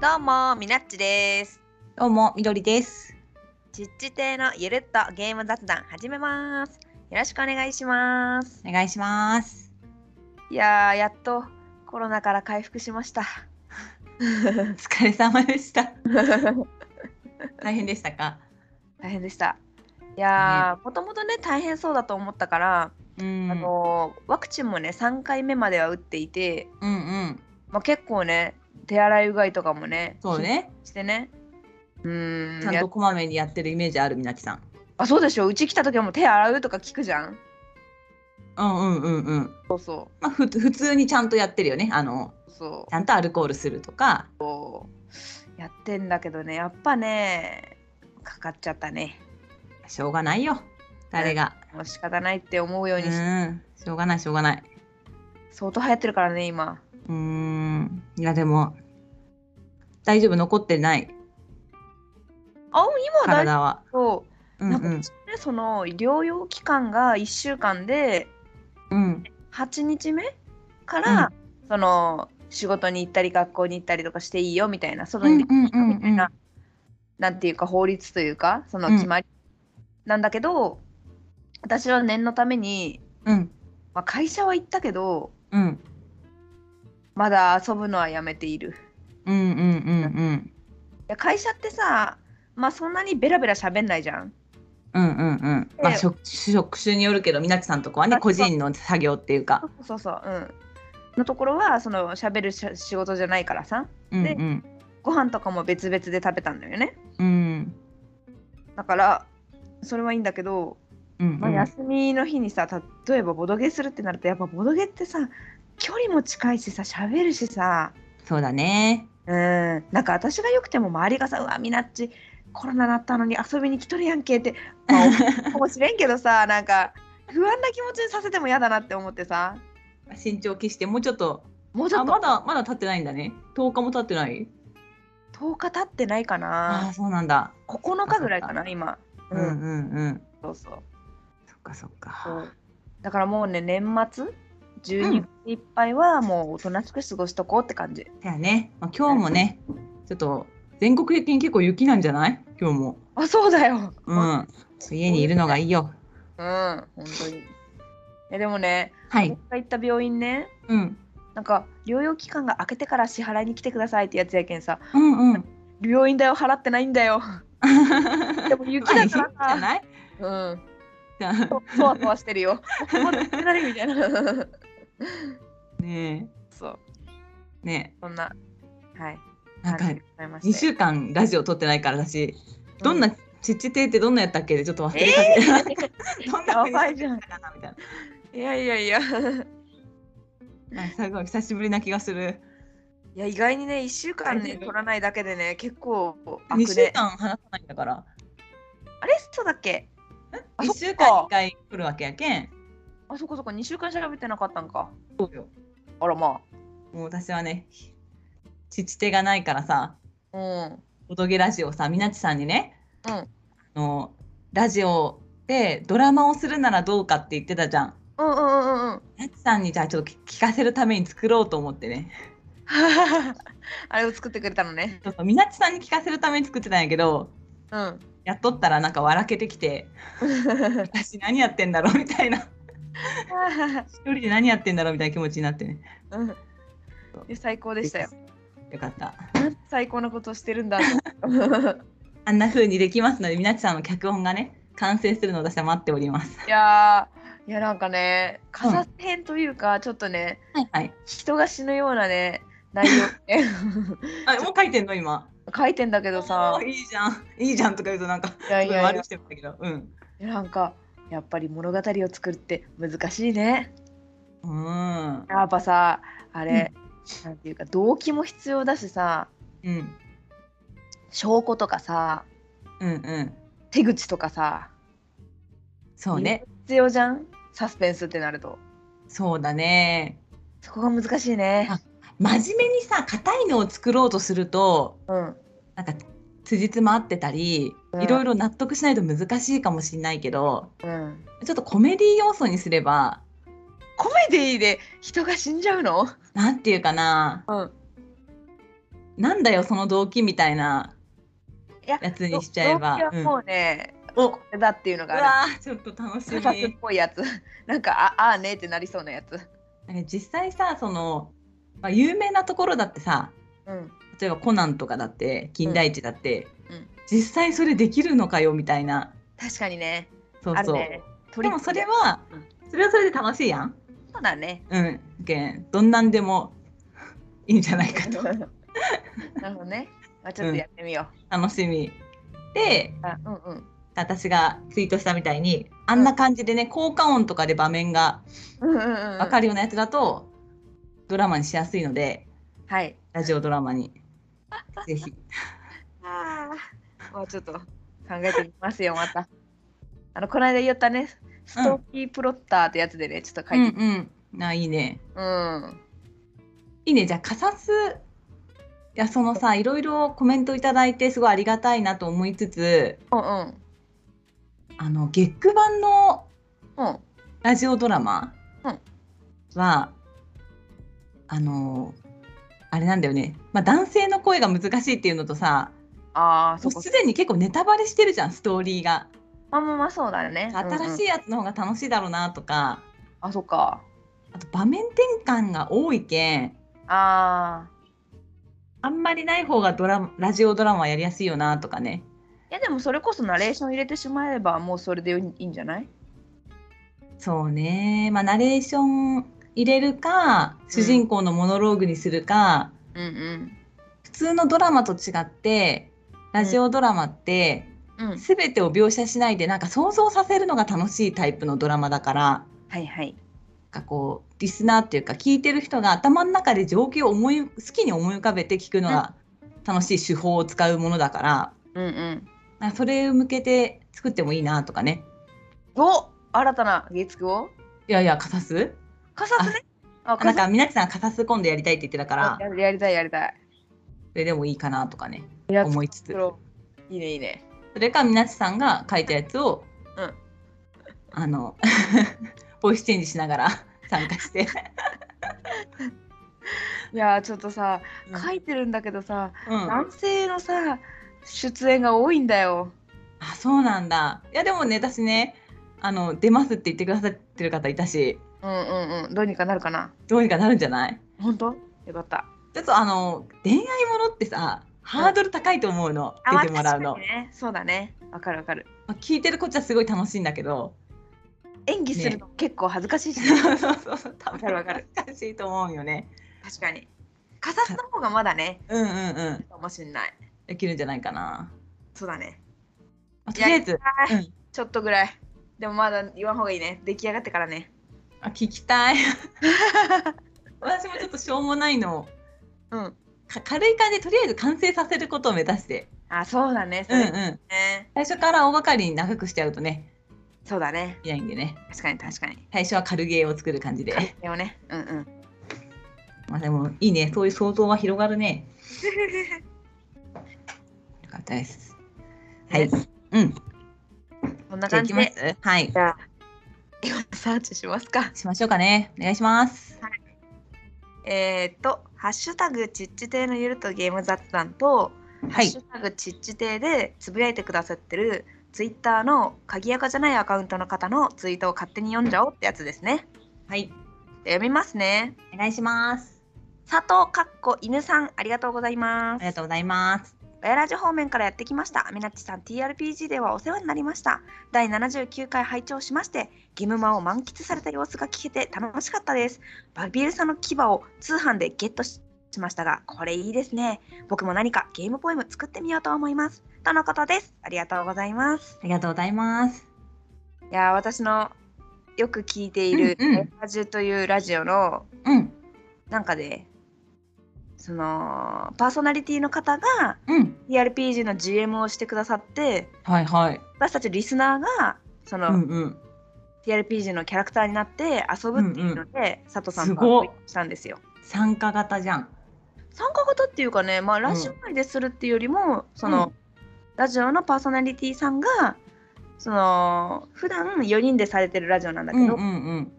どうも、みなっちです。どうも、みどりです。ちっち亭のゆるっとゲーム雑談始めます。よろしくお願いします。お願いします。いやー、やっとコロナから回復しました。お疲れ様でした。大変でしたか？大変でした。いやー、もともとね、大変そうだと思ったから、うん。あのーワクチンもね、3回目までは打っていて、うんうん。まあ、結構ね、手洗いうがいとかもね、そうね。してね。うーんちゃんやとこまめにやってるイメージあるみなちさん。あそうでしょうち来た時はもう手洗うとか聞くじゃんうんうんうんうん。そうそまあふ普通にちゃんとやってるよね。あのうそちゃんとアルコールするとか。うやってんだけどねやっぱねかかっちゃったねしょうがないよ。誰が。もう仕方ないって思うよううにし、ん。しょうがないしょうがない。相当流行ってるからね今うーん。いやでも大丈夫残ってない。あ今は大丈。夫。なんかうんうん。ねその療養期間が1週間でうん。8日目から、その仕事に行ったり学校に行ったりとかしていいよみたいな外に出ていいよみたいな、なんていうか法律というかその決まりなんだけど、私は念のために、うん。まあ、会社は行ったけどうんまだ遊ぶのはやめている。うんうんうんうん。会社ってさまあそんなにベラベラ喋んないじゃん。うんうんうん。まあで職職種によるけど、みなちさんとこはねあ個人の作業っていうか。そうそうそううん。のところはその喋るし仕事じゃないからさ。でうんうん。ご飯とかも別々で食べたんだよね。うん。だからそれはいいんだけど、うん。まあ、休みの日にさ例えばボドゲするってなるとやっぱボドゲってさ距離も近いしさ喋るしさそうだね。うんなんか私がよくても周りがさ「うわみなっちコロナなったのに遊びに来とるやんけ」って、まあ、かもしれんけどさ なんか不安な気持ちにさせても嫌だなって思ってさ身長期してもうちょっとあもうちょっとまだまだ経ってないんだね。10日も経ってない。10日経ってないかあなあそうなんだ。9日ぐらいかな今うん、うんうんうん。そうそうそっかそっそか。うだからもうね年末12月いっぱいはもうおとなしく過ごしとこうって感じ、だよね。まあ今日もねちょっと全国的に結構雪なんじゃない？今日も。あそうだようん。家にいるのがいいよ。うん本当にえでもねはい。僕が行った病院ねうんなんか療養期間が明けてから支払いに来てくださいってやつやけんさうんうん。病院代を払ってないんだよ でも雪だからまあいいんじゃない？うん そそわそわしてるよ まだ行ってないみたいな ねそう。え。ねそんなはい。えなんか感じでございまして。2週間ラジオ撮ってないから私どんな、うちっち亭ってどんなやったっけ？でちょっと忘れえかけ どんなやばいじゃん。かな？みたいいやいやいや。ななんかすごい久しぶりな気がする。いや意外にね1週間ね取らないだけでね結構2週間話さないんだから。あれ？そうだっけ？あ1そっ週か。間2回来るわけやけんあそこそこ2週間調べてなかったんか。そうよ。あらまもう私はねちち手がないからさあうん。おどげラジオさみなちさんにねうん。あのラジオでドラマをするならどうかって言ってたじゃん。うんうんうんうんみなちさんにじゃあちょっと聞かせるために作ろうと思ってね。あれを作ってくれたのね。ちょっとみなちさんに聞かせるために作ってたんやけどうん。やっとったらなんか笑けてきて 私何やってんだろうみたいな 一人で何やってんだろうみたいな気持ちになってね。うん。いや最高でしたよ。よかった。最高なことをしてるんだ。と あんな風にできますのでみなちさんの脚本がね完成するのを私は待っております。いやーいやなんかね飾って編というか、ちょっとねはいはい。人が死ぬようなね内容ね あもう書いてんの今？書いてんだけどさ。いいじゃん。いいじゃんとか言うとなんかいやいや悪くしてるんだけど。うん。なんかやっぱり物語を作るって難しいね。うん。やっぱさあれ、なんていうか動機も必要だしさうん。証拠とかさうんうん。手口とかさそうね。必要じゃん？サスペンスってなると。そうだね。そこが難しいね。あ真面目にさ硬いのを作ろうとするとうん。なんか辻褄合ってたり、うん。いろいろ納得しないと難しいかもしれないけどうん。ちょっとコメディ要素にすればコメディで人が死んじゃうの？なんていうかな。うん。なんだよその動機みたいないややつにしちゃえば。動機はもうね、お。これだっていうのうがあわーちょっと楽しる。みっぽいやつ。なんか、ああーねってなりそうなやつ。実際さその、まあ、有名なところだってさうん。例えばコナンとかだって金田一だって、うん実際それできるのかよみたいな確かにね。そうそう、ね。でもそれは、それはそれで楽しいやんそうだね。うんけんどんなんでも いいんじゃないかと なるほどね。まあ、ちょっとやってみよ楽しみでう。んうん。私がツイートしたみたいにあんな感じでね効果音とかで場面がうんうんうん。分かるようなやつだと、ドラマにしやすいのではい。ラジオドラマに ぜひああ。もうちょっと考えてみますよ、また。あの、この間言ったね、ストーキープロッターってやつでね、ちょっと書うんいて。うんあいいねうん。いいねじゃあカサスいやそのさいろいろコメントいただいてすごいありがたいなと思いつつうんうん。あの月9版のうん。ラジオドラマうんは、あのあれなんだよね、まあ、男性の声が難しいっていうのとさあうす。でに結構ネタバレしてるじゃんストーリーがまあまあまあ、そうだよね。い。新しいやつの方が楽しいだろうなとか、あ、そっか。あと場面転換が多いけんああ。あんまりない方がドララジオドラマやりやすいよなとかねいや、でもそれこそナレーション入れてしまえば、もうそれでいいんじゃない？そうねまあナレーション入れるか主人公のモノローグにするか、うんうん。普通のドラマと違ってラジオドラマって、うん。全てを描写しないでなんか想像させるのが楽しいタイプのドラマだからはいはい。かこうリスナーっていうか聞いてる人が頭の中で情景を思い好きに思い浮かべて聞くのが楽しい手法を使うものだから、うんうん。なんかそれを向けて作ってもいいなとかねお新たな月9を？いやいやカサスカサスね。あ、あなんかみなちさんカサス今度やりたいって言ってたから。ややりたいやりたい。それでもいいかなとかね思いつつ。いいねいいね。それかみなちさんが書いたやつを、うん。あの ボイスチェンジしながら 参加して、いやーちょっとさ、うん。書いてるんだけどさ、うん、あ男性のさ、出演が多いんだよ。そうなんだ。いやでもね私ねあの出ますって言ってくださってる方いたしうんうんうん。どうにかなるかな？どうにかなるんじゃない？本当？よかった。ちょっとあの恋愛ものってさハードル高いと思うの、あ出てもらうの、ね。そうだね。わかるわかる。まあ聞いてるこっちはすごい楽しいんだけど演技するの結構恥ずかしいし、ね、そうそうそう多わかるわかしいと思うよね確かに。カサスの方がまだね、うんうんうんかもしんない。できるんじゃないかな、そうだね。まあとりあえずちょっとぐらい。でもまだ言わん方がいいね。出来上がってからね。あ聞きたい 私もちょっとしょうもないのをうん。か軽い感じでとりあえず完成させることを目指して、あ、そうだね。そうんう。ん、最初から大掛かりに長くしちゃうとねそうだね。いけないんでね確かに確かに。最初は軽ゲーを作る感じででもね。うんうん。まあでもいいねそういう想像は広がるね よかったですはいねうんこんな感じで。すはいじゃあ、今サーチしますか。しましょうかねお願いしますえーっと、ハッシュタグちっち亭のゆるとゲーム雑談と、はいハッシュタグちっち亭でつぶやいてくださってるツイッターの鍵垢じゃないアカウントの方のツイートを勝手に読んじゃおうってやつですね。はいで読みますね。お願いします佐藤かっこ犬さん、ありがとうございますありが。とうございますガヤラジ方面からやってきました。みなっちさん TRPG ではお世話になりました。第79回拝聴しまして、ゲムマを満喫された様子が聞けて楽しかったです。バビエルさんの牙を通販でゲットしましたが、これいいですね。僕も何かゲームポエム作ってみようと思います。とのことです。ありがとうございます。ありがとうございますいやー、私のよく聞いている、ガヤラジというラジオのうんなんかで、そのパーソナリティの方がうん。TRPG の GM をしてくださって、はいはい。私たちリスナーがその、うんうん。TRPG のキャラクターになって遊ぶっていうので、佐藤さんとすごっ。会したんですよ。参加型じゃん。参加型っていうかね、まあ、ラジオ内でするっていうよりも、その、うん。ラジオのパーソナリティさんがその普段4人でされてるラジオなんだけど、うんうんうん。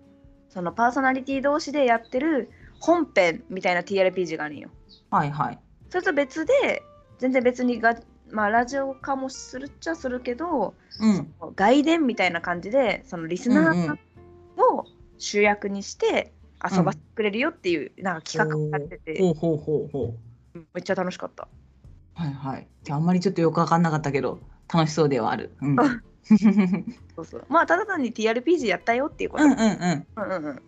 そのパーソナリティ同士でやってる本編みたいな TRPG があるんよ。はいはい。それと別で全然別にが、まあ、ラジオ化もするっちゃするけどうん。外伝みたいな感じでそのリスナーを主役にして遊ばせてくれるよっていう、なんか企画をやってて、ほうほうほうほう。めっちゃ楽しかった。はいはい。ああんまりちょっとよく分かんなかったけど楽しそうではある、うん、う んそうそう。まあただ単に TRPG やったよっていうこと。うんうんうん。うんうんそう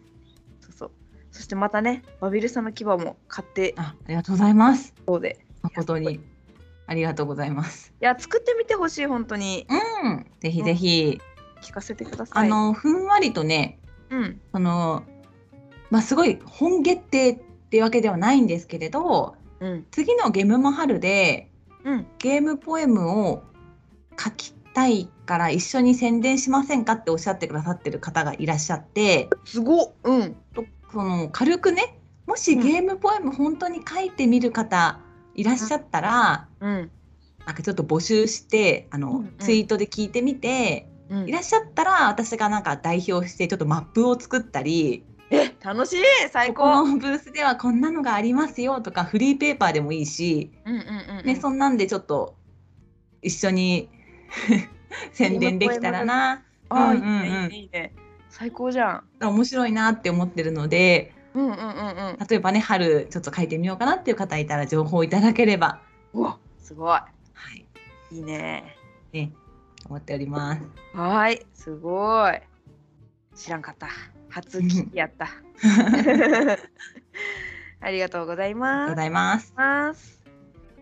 そしてまたねバビルさんの牙も買ってあありがとうございます。そうで。誠にありがとうございます。いや作ってみてほしい本当に。うん。ぜひぜひ、聞かせてくださあい。のふんわりとねうん。そのまあすごい本決定っていうわけではないんですけれどうん。次のゲームマハルでうん。ゲームポエムを書きたいから一緒に宣伝しませんかっておっしゃってくださってる方がいらっしゃってすごっ。うん。とその軽くねもしゲームポエム本当に書いてみる方いらっしゃったら、うん。なんかちょっと募集してあの、うんうん。ツイートで聞いてみてうん。いらっしゃったら私がなんか代表してちょっとマップを作ったりえ楽しい！最ここ高のブースではこんなのがありますよとかフリーペーパーでもいいし、うんうんうんうん。ね、そんなんでちょっと一緒に 宣伝できたらな。あーうんうん。いいねいいね最高じゃん。面白いなって思ってるのでうんうんうんうん。例えばね春ちょっと書いてみようかなっていう方いたら情報いただければ、うわすごい。はい。いいね。ね、思っております。はーいすごい。知らんかった。初聞きやった。ありがとうございます。ございます。ます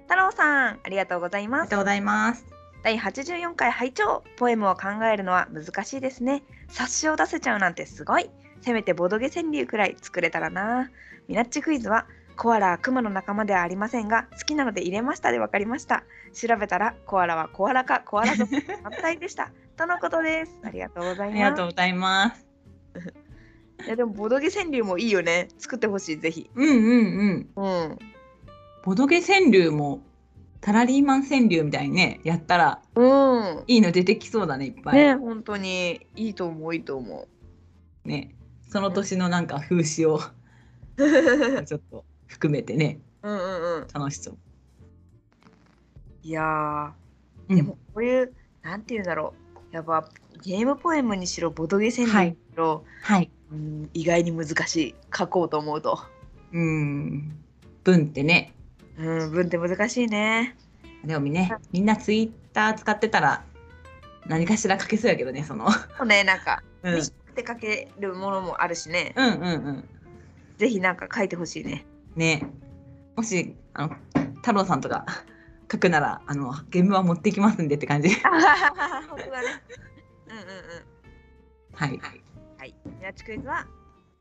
太郎さんありがとうございます。ありがとうございます。第84回拝聴。ポエムを考えるのは難しいですね冊子を出せちゃうなんてすごい。せめてボドゲ川柳くらい作れたらな。ミナッチクイズはコアラはクマの仲間ではありませんが好きなので入れましたで分かりました。調べたらコアラはコアラかコアラ族反対でした。とのことです。ありがとうござあいます。りがとうございます。いやでもボドゲ川柳もいいよね。作ってほしいぜひ。うんうんうん。うん。ボドゲ川柳もタラリーマン川柳みたいにねやったらうん。いいの出てきそうだねいっぱい。ね本当に。いいと思ういいと思ね。その年のなんか風刺をう ちょっと含めてね。うんうんうん。楽しそう。いやでもこういう、なんていうんだろう。やっぱゲームポエムにしろボドゲ川柳にしろ、はい。うん、意外に難しい。書こうと思うと、うん。文ってねうん、文って難しいね。でもねみんなツイッター使ってたら何かしら書けそうやけどねその。そうねなんか うん、うん短くて書けるものもあるしね、うんうん。ぜひなんか書いてほしいね。ね。もしあの太郎さんとか書くならあの現場は持ってきますんでって感じ。本当だね。うんうんうん。はい。はい。ミラチクイズは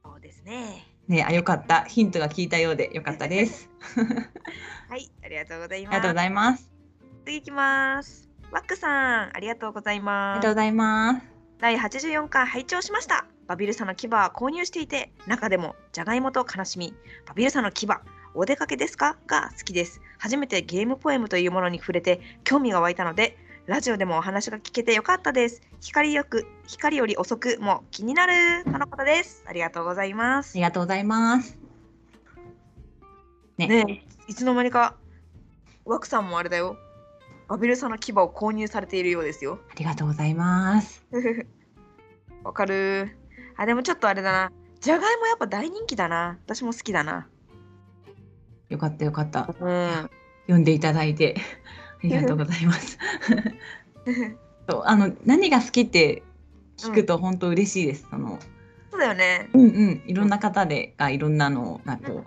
そうですねねあよかった。ヒントが効いたようでよかったです。はいありがとうございありますがとうございます。次いきます。ワックさんありがとうございあます。りがとうございます。第84回拝聴しました。バビルサの牙は購入していて中でもじゃがいもと悲しみ。バビルサの牙お出かけですか？が好きです。初めてゲームポエムというものに触れて興味が湧いたのでラジオでもお話が聞けてよかったです。光よく光より遅くも気になる。とのことです。ありがとうございます。ありがとうございます。ね。ねえいつの間にかワクさんもあれだよ。バビルサの牙を購入されているようですよ。ありがとうございます。わかる。あでもちょっとあれだな。じゃがいもやっぱ大人気だな。私も好きだな。よかったよかった。うん。読んでいただいて。ありがとうございます。そうあの何が好きって聞くと本当嬉しいです。そのそうだよねうんうんいろんな方でがいろんなのをなんかこう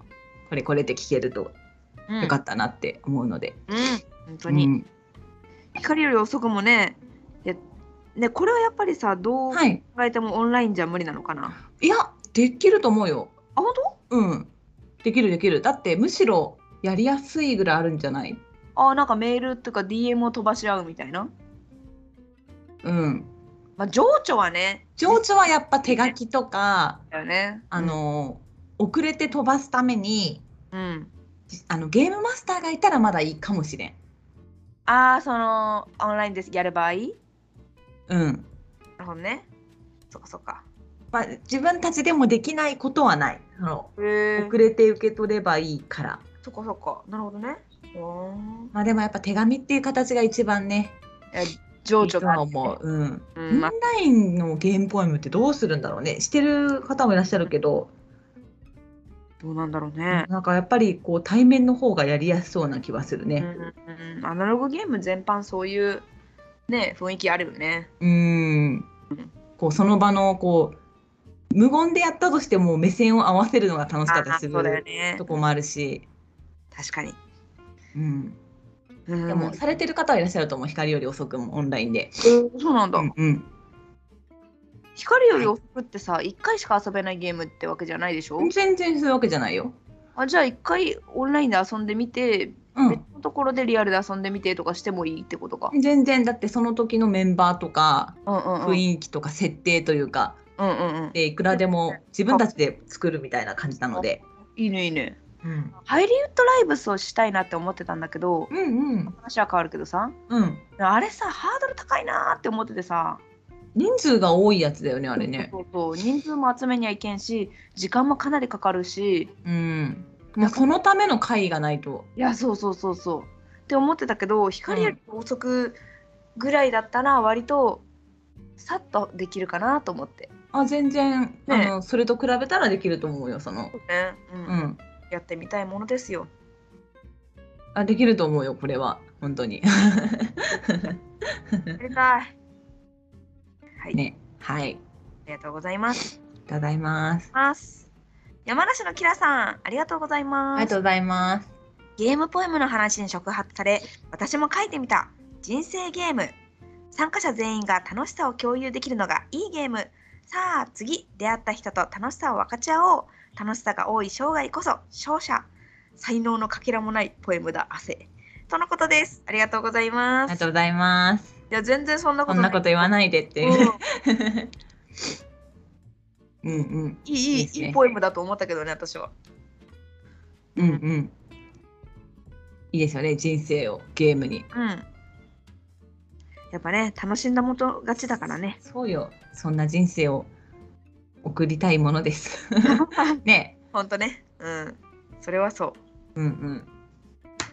これこれって聞けるとうんよかったなって思うので。うん本当に、うん光より遅くもねねこれはやっぱりさどう考はい。えてもオンラインじゃ無理なのかな、いやできると思うよ。あ本当？うん。できるできる。だってむしろやりやすいぐらいあるんじゃない？あなんかメールとか DM を飛ばし合うみたいな？うん。まあ情緒はね情緒はやっぱ手書きとか、だよねあの、遅れて飛ばすために、うんあのゲームマスターがいたらまだいいかもしれん。ああそのオンラインでやる場合？なるうん。ほどねそっかそっかまあ、自分たちでもできないことはない。その遅れて受け取ればいいから。そっかそっかなるほどねまあでもやっぱ手紙っていう形が一番ね情緒が思う、うん、うオンんまあラインのゲームポエムってどうするんだろうねしてる方もいらっしゃるけど、どうなんだろうね。なんかやっぱりこう対面の方がやりやすそうな気はするね。うんうんうんアナログゲーム全般そういうね雰囲気あるよね。うんこうその場のこう無言でやったとしても目線を合わせるのが楽しかったりするねと。こもあるし、確かに。うん、うんでもされてる方はいらっしゃると思う光より遅くもオンラインで。えそうなんだ。うんうん、光より遅くってさ、一回しか遊べないゲームってわけじゃないでしょ？全然そういうわけじゃないよ。あじゃあ一回オンラインで遊んでみて、うん別のところでリアルで遊んでみてとかしてもいいってことか？全然だってその時のメンバーとかうんうんうん。雰囲気とか設定というかうんうんうん。でいくらでも自分たちで作るみたいな感じなので。いいねいいね。うん。ハイリウッドライブスをしたいなって思ってたんだけど、うんうん。話は変わるけどさ、うん、あれさ、ハードル高いなーって思っててさ、人数が多いやつだよねあれね。そうそう人数も集めにはいけんし、時間もかなりかかるし、うん、もうそのための会がないと。いや、そうそうそうそう。って思ってたけど、光より遅くぐらいだったら、割とさっとできるかなと思って。あ全然、ね。あのそれと比べたらできると思うよその。ねううん。ん、やってみたいものですよ。あできると思うよこれは本当に。やりたい。はい、ねはいありがとうございます。いただきます。ます山梨のキラさん、ありがとうございあます。りがとうございます。ゲームポエムの話に触発され、私も書いてみた。人生ゲーム。参加者全員が楽しさを共有できるのがいいゲーム。さあ次、出会った人と楽しさを分かち合おう。楽しさが多い生涯こそ勝者。才能のかけらもないポエムだ汗。とのことです。ありがとうございあます。りがとうございます。いや、全然そんなこと。そんなこと言わないでって。うんうんうんいい、いい、ねいいポエムだと思ったけどね、私は。うんうん。いいですよね人生をゲームに。うん。やっぱね、楽しんだもと勝ちだからね。そうよそんな人生を送りたいものです。ねほんとね。うん。それはそう。うん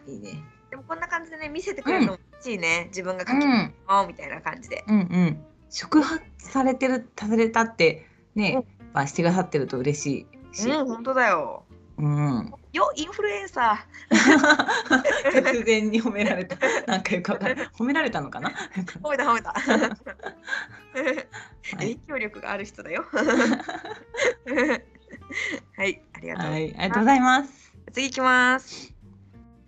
うん。いいね。でもこんな感じでね、見せてくれるのも嬉しいね。自分が書きうん物みたいな感じで。うんうん。触発されてるされたってね、まあしてくださってると嬉しいし。うん、ほんとだよ。うん。よ、インフルエンサ突然 に褒められた。なんかよくわかんない。褒められたのかな？ー。褒めた褒めた。はい、影響力がある人だよ。はい、ありがとう。はい、ありがとうございます。次行きます。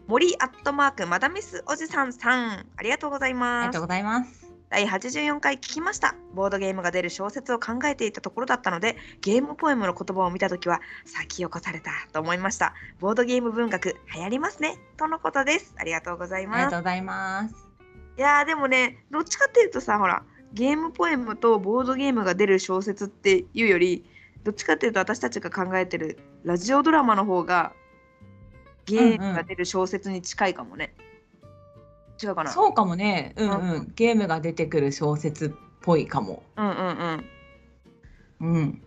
森アットマークマダミスおじさんさん、ありがとうございありますがとう。ございます。第84回聞きました。ボードゲームが出る小説を考えていたところだったので、ゲームポエムの言葉を見たときは、先を越されたと思いました。ボードゲーム文学、流行りますね。とのことです。ありがとうございあります。がとうございます。いやー、でもね、どっちかっていうとさ、ほら、ゲームポエムとボードゲームが出る小説っていうより、どっちかっていうと私たちが考えてるラジオドラマの方が、ゲームが出る小説に近いかもね。違うかな？そうかもね。うんううん。ゲームが出てくる小説っぽいかも。うんうんうん。うん。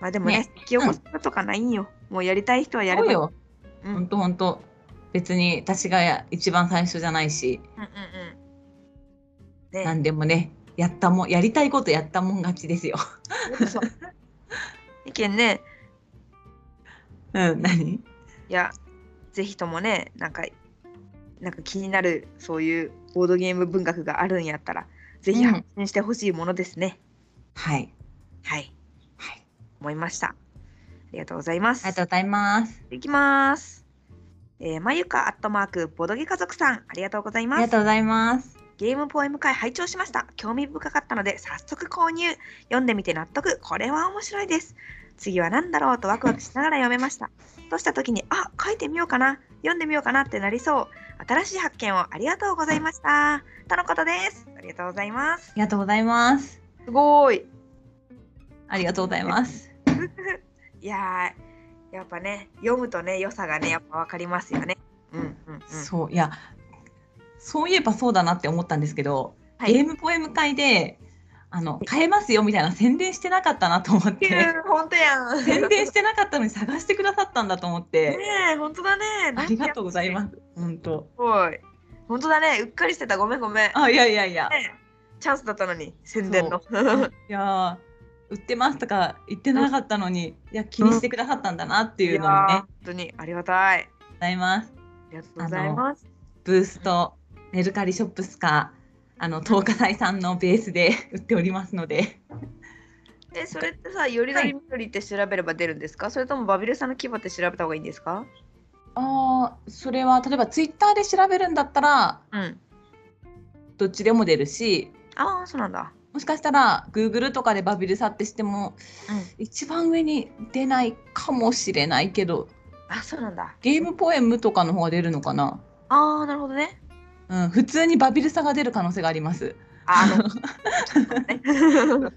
まあでもね、ね引き起こすとかないんよ。もうやりたい人はやればいい。そうよ。うん本当本当。別に私が一番最初じゃないし、うんうんうん。ね、何でもね、やったもん、やりたいことやったもん勝ちですよ。意見ね、うん、何？いや、ぜひともね、なんか、なんか気になるそういうボードゲーム文学があるんやったら、ぜひうん発信してほしいものですね。はい。はい、はい。思いました。ありがとうございます。ありがとうございます。いきます。えー、まゆかアットマークボドゲ家族さん、ありがとうございますありが。とうございます。ゲームポエム会拝聴しました。興味深かったので早速購入。読んでみて納得。これは面白いです。次は何だろうとワクワクしながら読めました。とした時に、あ、書いてみようかな。読んでみようかなってなりそう。新しい発見をありがとうございました。とのことです。ありがとうございますあ。りがとうございます。すごい。ありがとうございます。いやー、やっぱね、読むとね、良さがね、やっぱ分かりますよね。うんうんうん。そういや、そういえばそうだなって思ったんですけど、はいゲームポエム会であの買えますよみたいな宣伝してなかったなと思って本当やん。宣伝してなかったのに探してくださったんだと思ってねえ、本当だね。ありがとうございます本当す。ごい。本当だね。うっかりしてた。ごめんごめん。ねあいやいやいやえチャンスだったのに、宣伝の。いやー売ってますとか言ってなかったのに、いや気にしてくださったんだなっていうのもね、いやー本当にありがたい。ございますありがとうございます。ブーストメルカリショップスかあの東華大さんのベースで 売っておりますので え、それってさ、よりどりみどりって調べれば出るんですか、それともバビルさんの規模って調べた方がいいんですか？あーそれは例えばツイッターで調べるんだったらうん。どっちでも出るしああ、そうなんだ。もしかしたら Google とかでバビルサってしてもうん。一番上に出ないかもしれないけどあ、そうなんだ。ゲームポエムとかの方が出るのかな、ああ、なるほどね。うん、普通にバビルサが出る可能性があります。あの、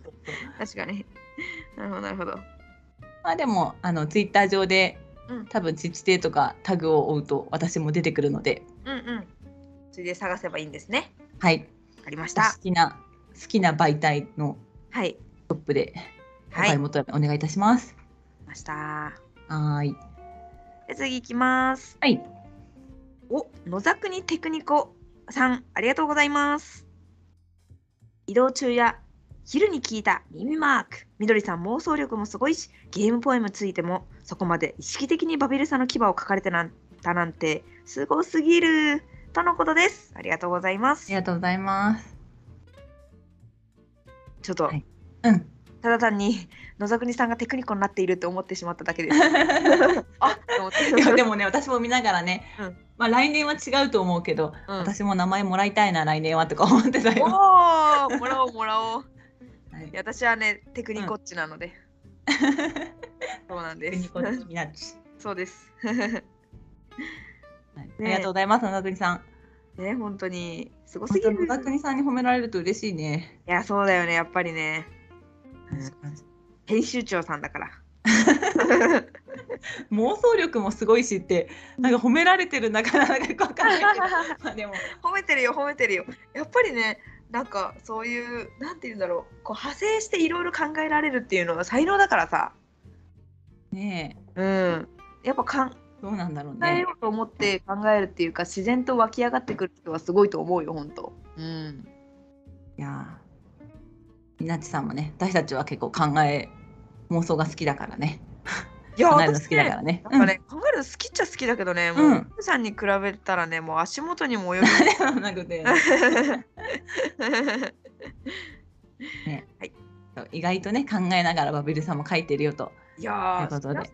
確かに。なるほど、なるほど。まあでもあのツイッター上でうん、多分自治体とかタグを追うと私も出てくるので、うん、うん。それで探せばいいんですね。はい、好ありました。きな好きな媒体のはい。ショップでお買い求めお願いいたします。ました。はーい。で次行きます。はい。お、野沢国テクニコさん、ありがとうございます。移動中や昼に聞いた耳マーク。みどりさん妄想力もすごいし、ゲームポエムついてもそこまで意識的にバビルさんの牙を書かれてなんたなんてすごすぎるとのことです。ありがとうございますあり。がとうございます。ちょっと、はいうん。ただ単に野沢国さんがテクニコになっていると思ってしまっただけです。あでもね私も見ながらね、うんまあ来年は違うと思うけど、うん、私も名前もらいたいな来年はとか思ってたよ。おお、もらおうもらおう。はい私はね、テクニコッチなので。そうなんですそうです。はいありがとうございます野田国さん。ね、本当にすごすぎる。野田国さんに褒められると嬉しいね。いや、そうだよね、やっぱりね。編集長さんだから。妄想力もすごいしってなんか褒められてるなかなかよくわかんないけど まあでも褒めてるよ、褒めてるよ。やっぱりね、なんかそういう、なんて言うんだろう、こう派生していろいろ考えられるっていうのは才能だからさ。ねえうん。やっぱ考どうなんだろうねえよ。うと思って考えるっていうか、自然と湧き上がってくる人はすごいと思うよ、本当。うん。いやなっちさんもね私たちは結構考え妄想が好きだからねいや考えるの好きだからね。なんかね、考えるの好きっちゃ好きだけどね、もう、うん奥さんに比べたらね、もう足元にも及うん なくて、び。意外とね考えながらバビルさんも書いてるよと。いやー、とで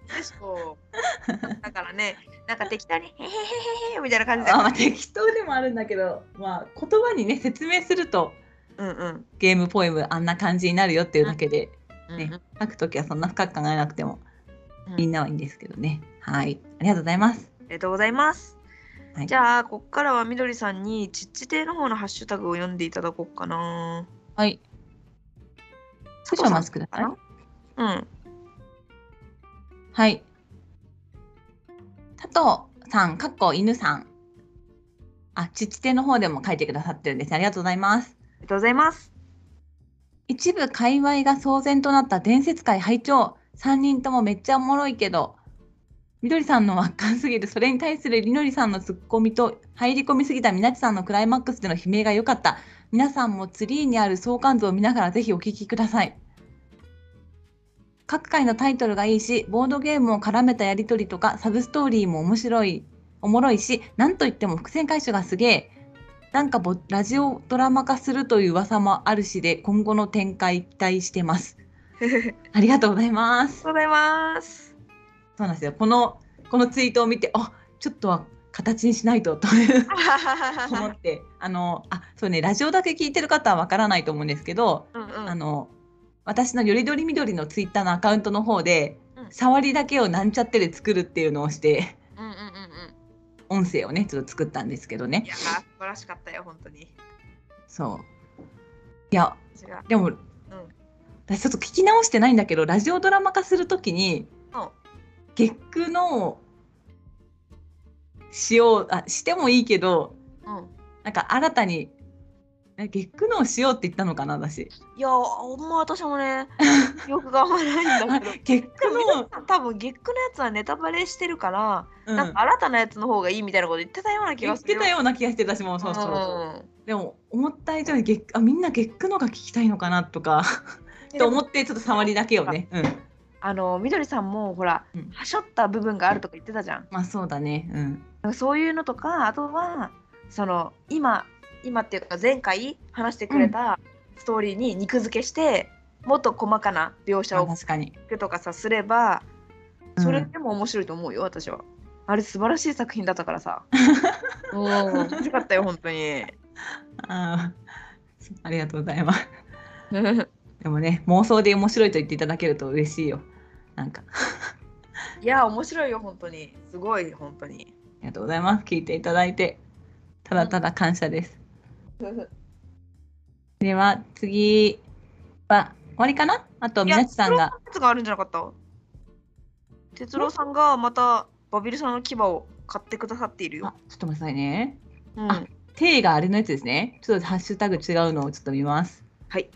だからね、なんか適当に、へへへへへみたいな感じで。あまあ適当でもあるんだけど、まあ、言葉にね説明するとうんうん。ゲームポエムあんな感じになるよっていうだけで、ねうんうん書くときはそんな深く考えなくてもうんみんなはいいんですけどね。はいありがとうございます。ありがとうございます。はいじゃあ、ここからはみどりさんに、ちっち亭の方のハッシュタグを読んでいただこうかな。はい。少々お待ちください。うん。はい。佐藤さん、かっこ犬さん。あ、父手の方でも書いてくださってるんですね。ありがとうございます。ありがとうございます。一部界隈が騒然となった伝説界拝聴。3人ともめっちゃおもろいけど。みどりさんの圧巻すぎるそれに対するりのりさんのツッコミと入り込みすぎたみなちさんのクライマックスでの悲鳴が良かった。皆さんもツリーにある相関図を見ながらぜひお聞きください。各回のタイトルがいいしボードゲームを絡めたやり取りとかサブストーリーも面白いおもろいしなんといっても伏線回収がすげえ。なんかぼラジオドラマ化するという噂もあるしで今後の展開期待してます。ありがとうございます。がとうございます。そうなんですよ。このこのツイートを見て、あ、ちょっとは形にしないとと 思って、あのあそうねラジオだけ聞いてる方はわからないと思うんですけど、うんうんあの私のよりどりみどりのツイッターのアカウントの方で、うん触りだけをなんちゃってで作るっていうのをして。うんうんうんうん。音声をねちょっと作ったんですけどね晴らしかったよ、本当に。そういやでも、私ちょっと聞き直してないんだけどラジオドラマ化するときに、うん月9のしようあしてもいいけどうん。なんか新たにゲックノーしようって言ったのかな私。いやほんま私もね 記憶があんまないんだけどゲックでも皆ノさん多分ゲックのやつはネタバレしてるから、ー、なんか新たなやつの方がいいみたいなこと言ってたような気言ってがするよたような気がして私もそうそうそう。でも思った以上にゲッあみんなゲックノーが聞きたいのかなとか うんと思ってちょっと触りだけをね。うん。あのみどりさんもほら、うんはしょった部分があるとか言ってたじゃんまあそうだね。うん。なんかそういうのとかあとはその今今っていうか前回話してくれたストーリーに肉付けして、もっと細かな描写あを確かに。とかさすればうんそれでも面白いと思うよ、私はあれ素晴らしい作品だったからさうん 面白かったよ本当にあーありがとうございます。でもね妄想で面白いと言っていただけると嬉しいよ。なんかいや面白いよ本当にすごい本当にありがとうございます。聞いていただいてただただ感謝です。では次は終わりかな？あとみなちさんがいや哲郎のやつがあるんじゃなかった？哲郎さんがまたバビルさんの牙を買ってくださっているよあ、ちょっと待ってくださいね。うんあ手があれのやつですね。ちょっとハッシュタグ違うのをちょっと見ます。はい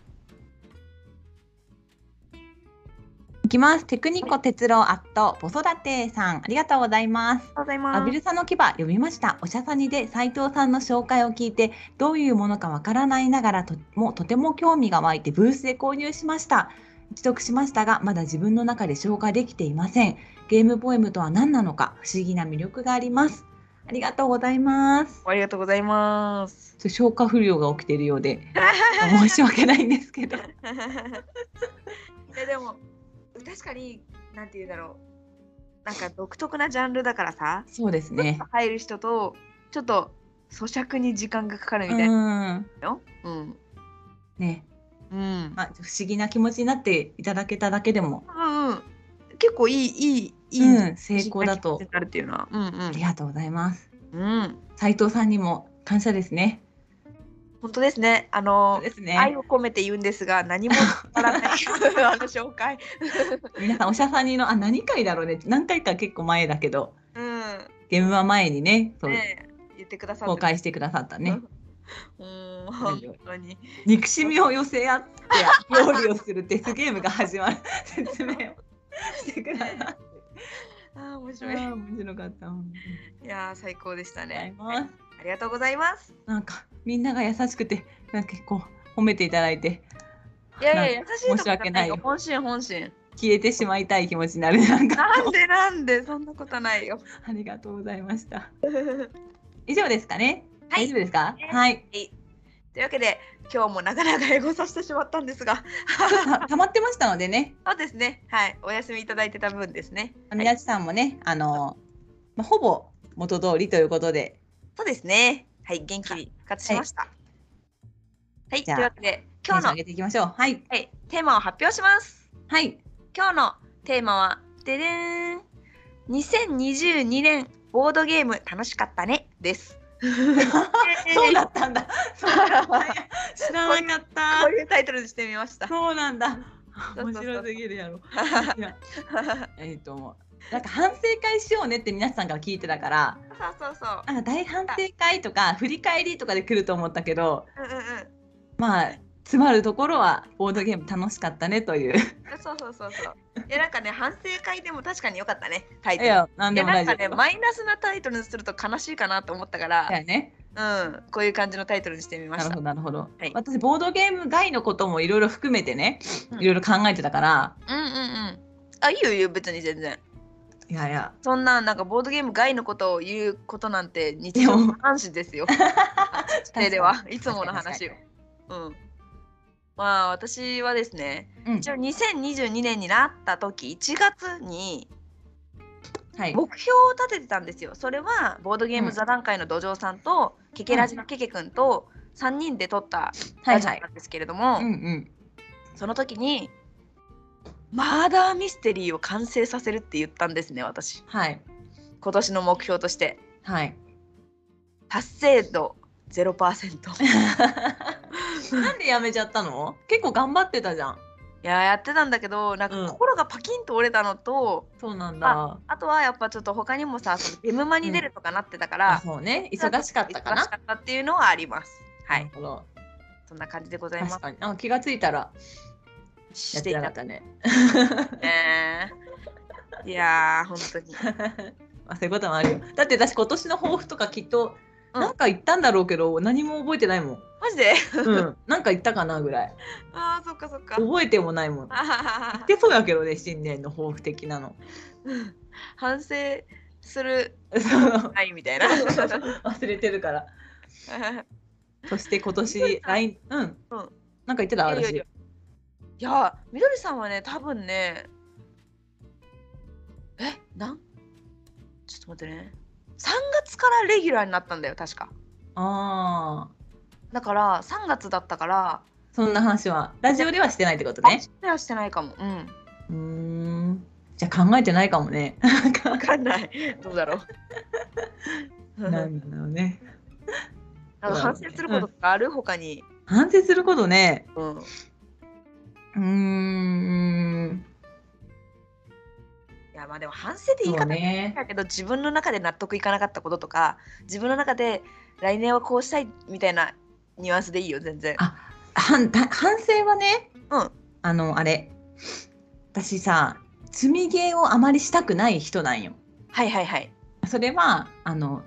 いきます。テクニコ哲郎アット子育てさんありがとうございます。ありがとうございますアビルさんの牙読みました。おしゃさにで斉藤さんの紹介を聞いてどういうものかわからないながらともとても興味が湧いてブースで購入しました。取得しましたがまだ自分の中で消化できていません。ゲームポエムとは何なのか不思議な魅力があります。ありがとうございます。ありがとうございます。消化不良が起きているようで申し訳ないんですけど。えでも確かになんて言うんだろうなんか独特なジャンルだからさそうですね。入る人とちょっと咀嚼に時間がかかるみうたいな。うん。ね、うん。まあ不思議な気持ちになっていただけただけでも、うんうん。結構いいいいいい、うん、成功だとなるっていうのは。うんありがとうございます。うん。うん。斉藤さんにも感謝ですね。本当ですね。あのそうです愛ね。を込めて言うんですが何も伝わらない あの紹介。皆さんおしゃさんにのあ何回だろうね。何回か結構前だけど、うん。現場前にね、そうねえ言ってくださ公開してくださったね。うん。本当に。憎しみを寄せ合って料理をするデスゲームが始まる説明をしてくださって。ああ面あ白い。ー面白かった。本いやー最高でした当にありね。がとうございます。ありがとうございます。なんかみんなが優しくてなんか結構褒めていただいていやいや優しいと申し訳ない。よ本心本心。消えてしまいたい気持ちになる。なんか。なんでなんで？そんなことないよ。ありがとうございました。以上ですかね、はい。大丈夫ですか？ね。はい。というわけで今日もなかなか英語させてしまったんですが、た 溜まってましたのでね。そうですね。はい、お休みいただいてた分ですね。みなちさんもねあの、まあ、ほぼ元通りということでそうですね。はい、元気に復活しました。はい、じゃあというわけで今日の、テンション上げていきましょう。はい。はい、テーマを発表します。はい。今日のテーマはででーん。2022年ボードゲーム楽しかったね。です。そうだったんだ。知らなかった。こういうタイトルにしてみました。そうなんだ。面白すぎるやろ。えっ、となんか反省会しようねって皆さんから聞いてたからそうそうそう。あ大反省会とか振り返りとかで来ると思ったけどうんうんうん。まあ詰まるところはボードゲーム楽しかったねというそうそうそうそう。いやなんかね反省会でも確かに良かったねタイいトル。やなんいでもなんかねマイナスなタイトルにすると悲しいかなと思ったから、ねうんこういう感じのタイトルにしてみましたなるほど。なるほど、はい私ボードゲーム外のこともいろいろ含めてねうんいろいろ考えてたから、うんうんうん。あいいよいいよ別に全然。いやいや。そんななんかボードゲーム外のことを言うことなんて日常の話ですよ。ででは。いつもの話よ。うん。まあ私はですね、うん。一応2022年になった時1月にはい。目標を立ててたんですよ。それはボードゲーうんム座談会の土壌さんと、ケケラジのケケくんと3人で撮ったラジオなんですけれども、うんうんその時にマーダーミステリーを完成させるって言ったんですね私。はい。今年の目標として。はい。達成度0%いなんでやめちゃったの？結構頑張ってたじゃん。ややってたんだけどなんうん。か心がパキンと折れたのと、そうなんだ。あとはやっぱちょっと他にもさそのゲームマに出るとかなってたかあら、そうね。忙しかったかな。忙しかったっていうのはあります。はい。そんな感じでございます。確。かに。なんか気がついたらしていたなかったね。ね。いやー、本当に。まあそういうこともあるよ。だって私今年の抱負とかきっとうんなんか言ったんだろうけど、何も覚えてないもん。マジで？うん、なんか言ったかなぐらい。ああ、そっかそっか。覚えてもないもん。言ってそうやけどね、新年の抱負的なの。反省するないみたいな。忘れてるから。そして今年、来うん、うんなんか言ってた？私。いやみどりさんはね、多分ね、え、なん？ちょっと待ってね。3月からレギュラーになったんだよ、確か。ああ、だから、3月だったから、そんな話はラジオではしてないってことね。ね。はしてないかも。うん。うーん。じゃあ考えてないかもね。わかんない。どうだろう。ななんんだろうね。か反省することとかある？他に。反省することね。うん。うーん。いや、まあでも反省って言い方ね。だけど、自分の中で納得いかなかったこととか、自分の中で来年はこうしたいみたいなニュアンスでいいよ、全然。あ反た反省はね、うんあのあれ私さ積みゲーをあまりしたくない人なんよ。はいはいはい。それはあの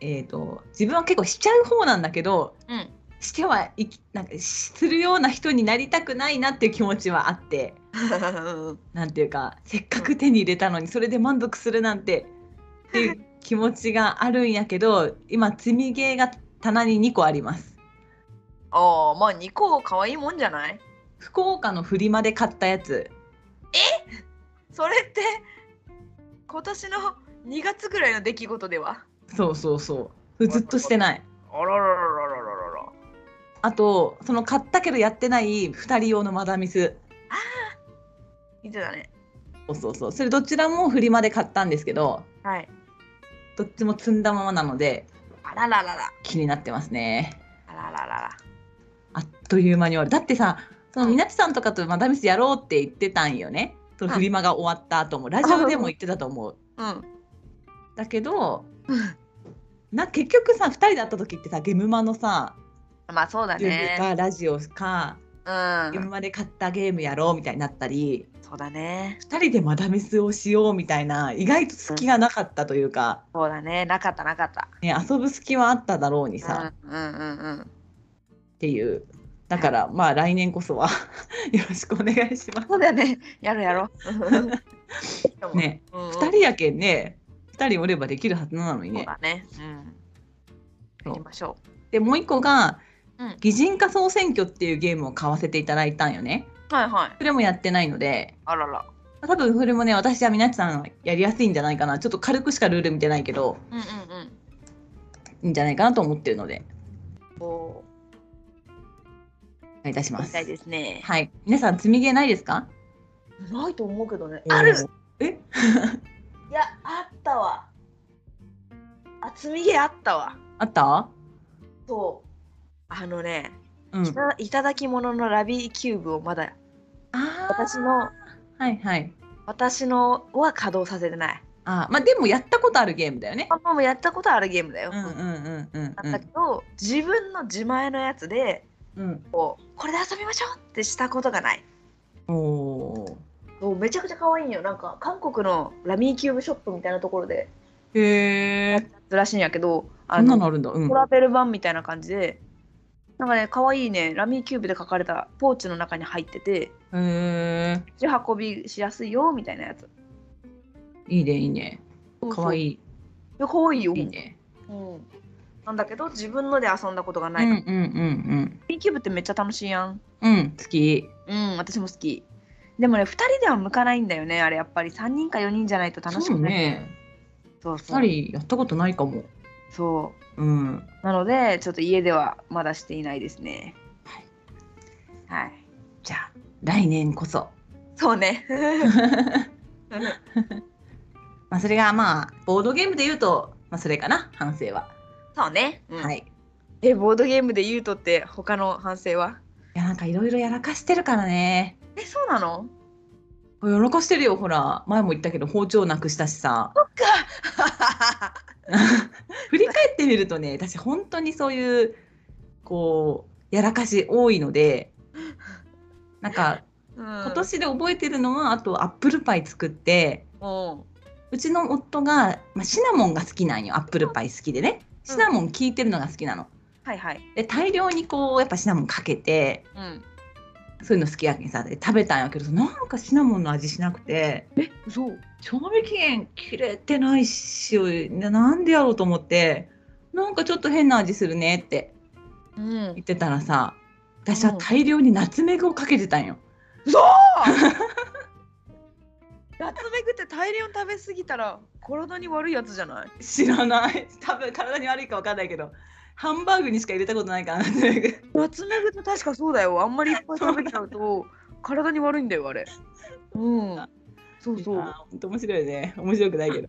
えー、と自分は結構しちゃう方なんだけどうん。してはいきなんかするような人になりたくないなっていう気持ちはあって。なんていうかせっかく手に入れたのにそれで満足するなんてっていう気持ちがあるんやけど今積みゲーが棚に2個あります。ああまあ2個可愛いもんじゃない？福岡のフリマで買ったやつ。え？それって今年の2月ぐらいの出来事では？そうそうそう。ずっとしてない。あららららら。あとその買ったけどやってない2人用のマダミス見てたね。そうそうそうそれどちらもフリマで買ったんですけどはい。どっちも積んだままなのであらららら。気になってますねあらららら。あっという間に終わるだってさそのみなちさんとかとマダミスやろうって言ってたんよねそのフリマが終わった後もラジオでも言ってたと思ううん。だけどな結局さ2人で会った時ってさゲムマのさまあそうだね。かラジオかうん。マで買ったゲームやろうみたいになったりそうだね。2人でマダミスをしようみたいな意外と隙がなかったというか、そうだね。なかったなかった。ね、遊ぶ隙はあっただろうにさ、うんうんうんうん。っていうだからまあ来年こそは よろしくお願いしまそうだよね。やろうやろう。す ねうんうん、2人やけんね2人おればできるはずなのにそうねだね。うん。やりましょでもう一個がうん擬人化総選挙っていうゲームを買わせていただいたんよねう。はいはい。それもやってないのであらら。多分それもね私はみなちさんやりやすいんじゃないかなちょっと軽くしかルール見てないけどうんうんいいんじゃないかなと思ってるのでうん。おお願いいたしますいですね。はい皆さん積みゲーないですか？ないと思うけどね。あるえ？いや、あったわ。あ、積みゲーあったわ。あった？そう。あのね、うん。いただき物のラミィキューブをまだ私のはいはい。私のは稼働させてない。あー。まあでもやったことあるゲームだよね。あもうやったことあるゲームだよ。うんうんうんうんなんだけど、自分の自前のやつでうん。こうこれで遊びましょうってしたことがない。うんおそうめちゃくちゃ可愛いんよ。なんか韓国のラミーキューブショップみたいなところでー。へえらしいんやけど、あそんなのあるんだ。うん。トラベル版みたいな感じで、なんかね、可愛いね、ラミーキューブで書かれたポーチの中に入ってて、へえ持ち運びしやすいよみたいなやつ。いいねいいねかわいい。いいや可愛いよ。いいねうん。なんだけど、自分ので遊んだことがうなんい。ラうんうんミーキューブってめっちゃ楽しいやん。うんうん好きうん、私も好き。でもね、2人では向かないんだよね、あれやっぱり3人か4人じゃないと楽しそうくない。ねそうそう。二人やったことないかもそう。うん。なので、ちょっと家ではまだしていないですね。はい。じゃあ来年こそ。そうね。まあそれがまあボードゲームで言うとまあそれかな反省は、そうね。うん。はい。え、ボードゲームで言うとって他の反省は？いやなんかいろいろやらかしてるからね。え、そうなの？やらかしてるよ。ほら前も言ったけど包丁なくしたしさ。そっか 振り返ってみるとね私本当にそういうこうやらかし多いのでなんかうん、今年で覚えてるのはあとアップルパイ作ってうちの夫が、まあ、シナモンが好きなんよアップルパイ好きでねシナモン効いてるのが好きなの。はいはい。で大量にこうやっぱシナモンかけてうん。そういうの好きやけんさで食べたんやけどなんかシナモンの味しなくて。え、そう。賞味期限切れてないしななんでやろうと思って。なんかちょっと変な味するねってうん。言。ってたらさ私は大量にナツメグをかけてたんよ。そう ナツメグって大量に食べ過ぎたら体に悪いやつじゃない？知らない。多分体に悪いか分かんないけどハンバーグにしか入れたことないからナツメグナツメグって確かそうだよ。あんまりいっぱい食べちゃうと体に悪いんだよ、あれ。うん。そうそう。あ、本当面白いね面白くないけど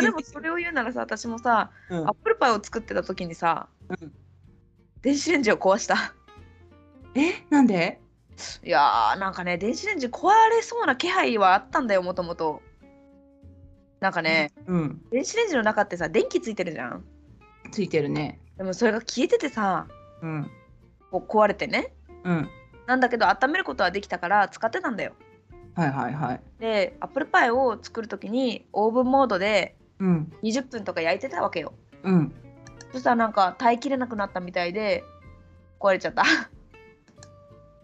でもそれを言うならさ、私もさ、うんアップルパイを作ってた時にさ、うん電子レンジを壊した。え？なんで？いやー、なんかね、電子レンジ壊れそうな気配はあったんだよ、もともと。なんかね、うん電子レンジの中ってさ、電気ついてるじゃん。ついてるねでもそれが消えててさ、うん。こう壊れてね。うん。なんだけど、温めることはできたから使ってたんだよ。はいはいはい。で、アップルパイを作る時にオーブンモードでうん。20分とか焼いてたわけよ。うん。そしたらなんか耐えきれなくなったみたいで壊れちゃった。あ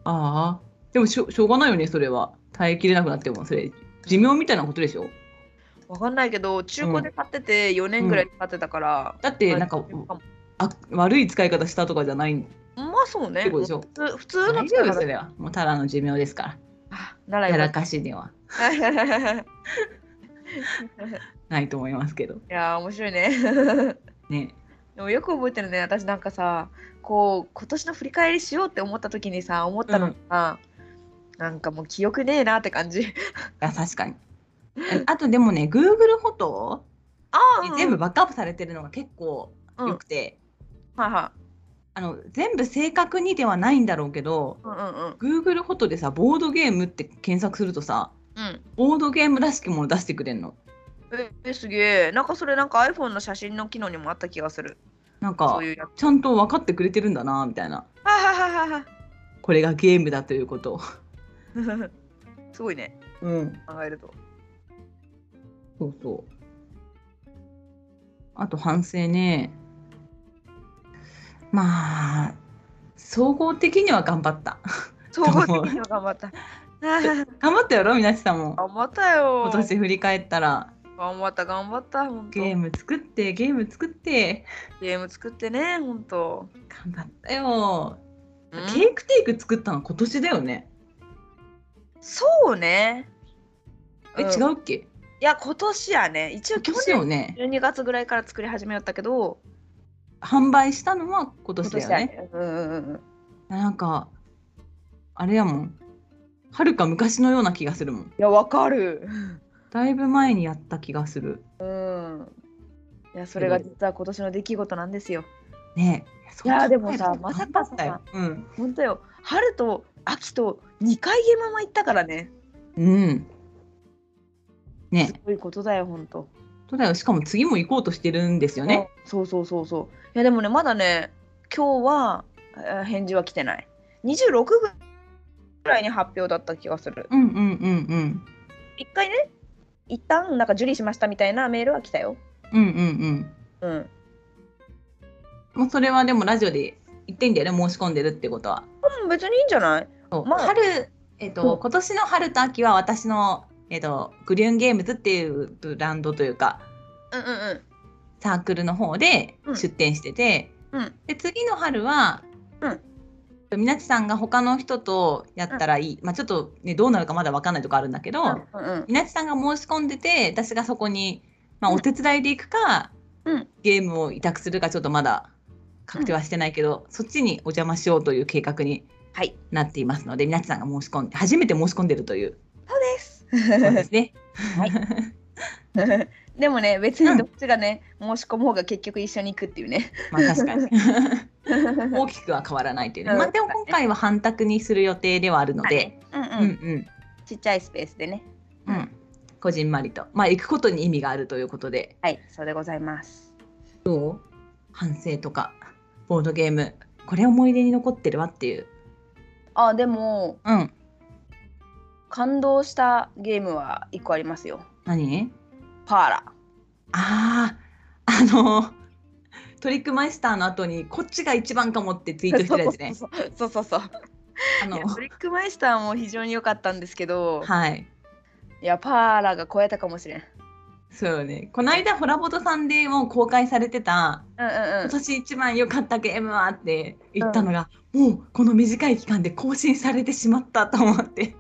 あ。でもしょしょうがないよねそれは。耐えきれなくなっても。それ寿命みたいなことでしょ？わかんないけど中古で買ってて4年ぐらい使ってたから、だってなんかまああ悪い使い方したとかじゃない。んまあそうね。ってことでしょ。普通普通の大使い方丈夫それはもうただの寿命ですかあなららやよからっかしでは。ないと思いますけど。やー面白いね。ね。でもよく覚えてるね。私なんかさこう今年の振り返りしようって思った時にさ思ったのが、なんかもう記憶ねえなって感じ。あ確かに。あとでもね Google フォトあに全部バックアップされてるのが結構うん良くて、はいはあの全部正確にではないんだろうけどいうんうんうん。Google フォトでさボードゲームって検索するとさうん。ボードゲームらしきもの出してくれんの。ええすげえ。なんかそれなんか iPhone の写真の機能にもあった気がする。なんかちゃんと分かってくれてるんだなみたいな。はいはいはいはい。これがゲームだということ。すごいね。うん、考えると。そうそう。あと反省ねまあ総合的には頑張った。総合的には頑張った。頑張ったやろ？みなちさんも。頑張ったよ。今年振り返ったら。頑張った頑張ったゲーム作ってゲーム作って。ゲーム作ってねほんと、頑張ったよ。うん？ケークテイク作ったの今年だよね。そうね。え、うん。違うっけ？いや今年やね。一応今去年年よね。12月ぐらいから作り始めよったけど販売したのは今年今だよね。うんなんかあれやもん。はるか昔のような気がするもん。いやわかる。だいぶ前にやった気がする。うん。いやそれが実は今年の出来事なんですよ。ね。えいやでもさまさかさうん。ほんとよ。春と秋と2回ゲームマ行ったからね。うん。ね。すごいことだよほんとそうだよ。しかも次も行こうとしてるんですよね。そうそうそうそういやでもねまだね今日はえー返事は来てない。26ぐらいに発表だった気がする。うんうんうんうん。一回ね一旦なんか受理しましたみたいなメールは来たよ。うんうんうん。うん。もうそれはでもラジオで言ってんだよね申し込んでるってことは。うん別にいいんじゃない？そう。まあ。春、えっとうん。今年の春と秋は私の、えっと、グリューンゲームズっていうブランドというか。うんうんうんサークルの方でうん。出店してて、うん。で次の春は、うん。うん。うんみなちさんが申し込んでて私がそこに、まあ、お手伝いで行くか、うん。ゲームを委託するかちょっとまだ確定はしてないけど、そっちにお邪魔しようという計画にはい。なっていますのでみなちさんが申し込んで初めて申し込んでるという。そうです。そうですね。はい でもね別にどっちがね、申し込む方が結局一緒に行くっていうね。まあ確かに。大きくは変わらないというね、うん。まあ、でも今回は半卓にする予定ではあるので、うんうん、うんうん。ちっちゃいスペースでね。うん。こじんまりと。まあ行くことに意味があるということで。はいそうでございます。反省とか。ボードゲーム。これ思い出に残ってるわっていう。あでもうん。感動したゲームは1個ありますよ。何？パーラ。ああ、あの、トリックマイスターの後に、こっちが一番かもってツイートしてるやつね。そうそうそう。あのトリックマイスターも非常に良かったんですけど、はい。いやパーラが超えたかもしれん。そうよね。この間、ホラボトさんでも公開されてた、うんうんうん。今年一番良かったゲームはって言ったのが、もうこの短い期間で更新されてしまったと思って、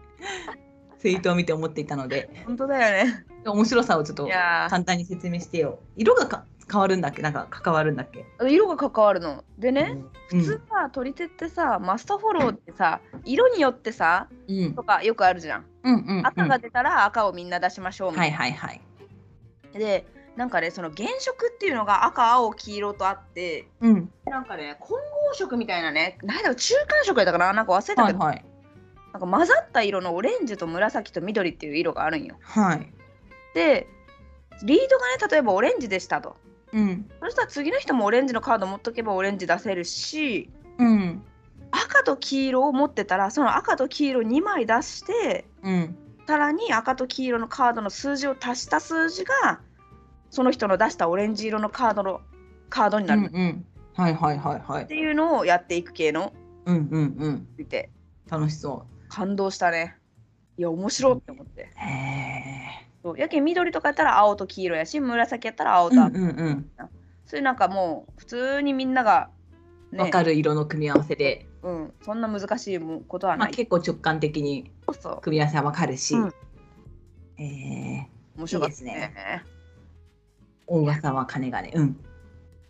ツイートを見て思っていたので、本当だよね。面白さをちょっと簡単に説明してよ。色がか変わるんだっけ？なんか関わるんだっけ？ー色が関わるの。でね、うん普通さ、取り手ってさ、マストフォローってさ、色によってさ、うんとかよくあるじゃん。うんうんうん赤が出たら赤をみんな出しましょうみたはいいな。はいはい。で、なんかね、その原色っていうのが赤、青、黄色とあって、うん。なんかね、混合色みたいなね、なんだろう中間色やったかな？なんか忘れたけど、はいはい。なんか混ざった色のオレンジと紫と緑っていう色があるんよ。はい。で、リードがね、例えばオレンジでしたと。うん。そしたら次の人もオレンジのカード持っとけばオレンジ出せるし、うん。赤と黄色を持ってたら、その赤と黄色2枚出して、うん。さらに赤と黄色のカードの数字を足した数字が、その人の出したオレンジ色のカードのカードにうなるっんうん。はいはいはいはい。ていうのをやっていく系のうんうんうん。見て、楽しそ感動したね。いや、面白いって思って。う。へえ。そうやけん緑とかやったら青と黄色やし、紫やったら青と赤、うんうんうん。そういうなんかもう普通にみんなが、ね、わかる色の組み合わせで、うん、そんな難しいもことはまあ、ない。結構直感的にそうそう組み合わせはわかるし、うんえー、面白かったいいですね大笠は金がね、うん。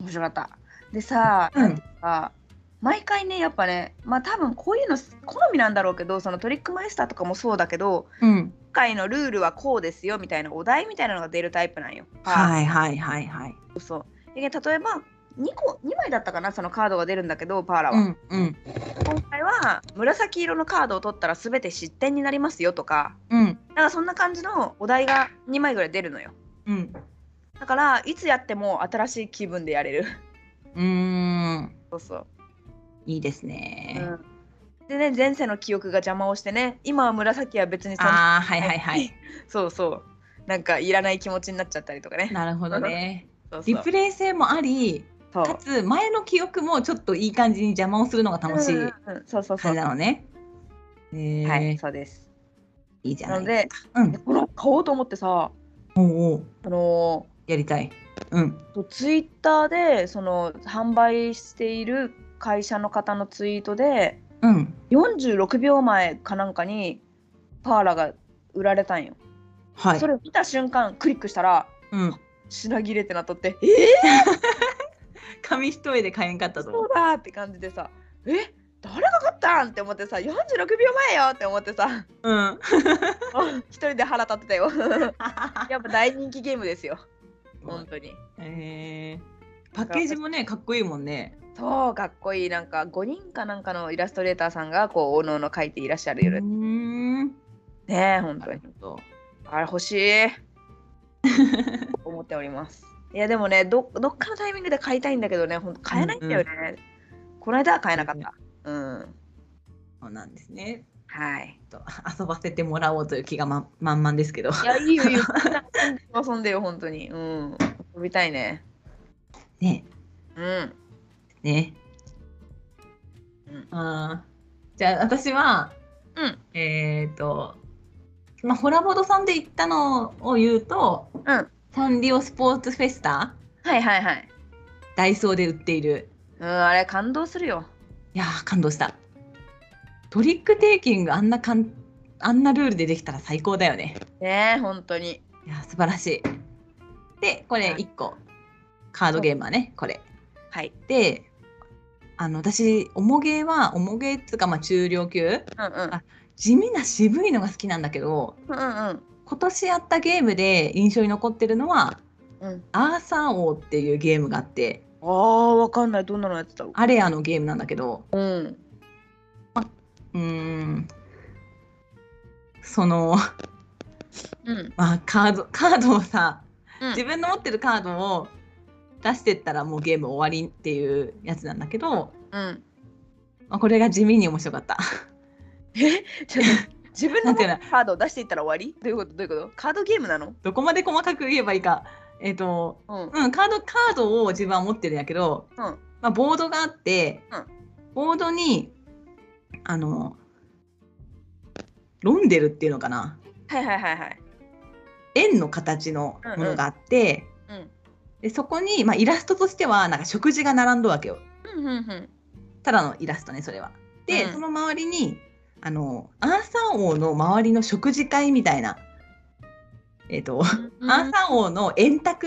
面白かった。でさ、うんなんか毎回ね、やっぱね、まあ多分こういうの好みなんだろうけど、そのトリックマイスターとかもそうだけど、うん。今回のルールはこうですよみたいなお題みたいなのが出るタイプなんよ。はいはいはいはい。い。そうで例えば2個2枚だったかなそのカードが出るんだけどパーラは、うんうん今回は紫色のカードを取ったら全て失点になりますよとかうんなんかそんな感じのお題が2枚ぐらい出るのようん。だからいつやっても新しい気分でやれるうーん。そうそう、いいですね。うん、でね前世の記憶が邪魔をしてね今は紫は別にああ、はいはいはい。そうそうなんかいらない気持ちになっちゃったりとかねなるほどね。そうリプレイ性もあり、かつ前の記憶もちょっといい感じに邪魔をするのが楽しいうんそうそうそうなのね。えーはいそうですいいじゃないなのでうんで。これ買おうと思ってさおうおうあのやりたい。うん。ーツイッターでその販売している会社の方のツイートでうん。46秒前かなんかにパーラが売られたんよ、はいそ。れを見た瞬間クリックしたらうん。品切れってなっとって えー、紙一重で買えんかったと思そうだーって感じでさえ？誰が買ったんって思ってさ46秒前よって思ってさう。うん。一人で腹立ってたよ やっぱ大人気ゲームですよ本当にえー、パッケージもね、かっこいいもんね。そうかっこいい。なんか5人かなんかのイラストレーターさんがこうおのおの描いていらっしゃるようーん。ねえ本な当に。あれ欲しい。思っておりますいやでもねどどっかのタイミングで買いたいんだけどねほんと買えないんだよね、この間は買えなかった。うん。そうなんですね。はい。と遊ばせてもらおうという気がま満々ですけど。いやいいよいいよ。遊んでよ本当に。うん。遊びたいねね。うんね。うんあーじゃあ私は、うんえっ、と、まあ、ホラボドさんで行ったのを言うと、うんサンリオスポーツフェスタはいはいはいダイソーで売っている。うんあれ感動するよいやー感動した。トリックテイキングあんなかんあんなルールでできたら最高だよね。ねえ本当にいやー素晴らしい。でこれはい1個カードゲームはねこれ。はい。であの私おもげはおもげっつうかまあ中量級。うんうん。あ地味な渋いのが好きなんだけどうんうん今年やったゲームで印象に残ってるのはうん。アーサー王っていうゲームがあって。あーわかんない。どんなのやってた？のアレアのゲームなんだけど。うん。うーん。そのうん。まあカードカードをさうん。自分の持ってるカードを出してったらもうゲーム終わりっていうやつなんだけどうん。まあ、これが地味に面白かった。え？ちょっと自分のなんていうの？カードを出していったら終わり？どういうこと？どういうこと？カードゲームなの？どこまで細かく言えばいいか。えっ、と、うん。うん、カード、カードを自分は持ってるんやけど、うん。まあ、ボードがあって、うん。ボードに、あの、ロンデルっていうのかな？はいはいはいはい。円の形のものがあって、うんでそこに、まあ、イラストとしてはなんか食事が並んどるわけよ。うんうんうん。ただのイラストねそれは。で、うん。その周りにあのアーサー王の周りの食事会みたいな、えっとうん。アーサー王の円卓？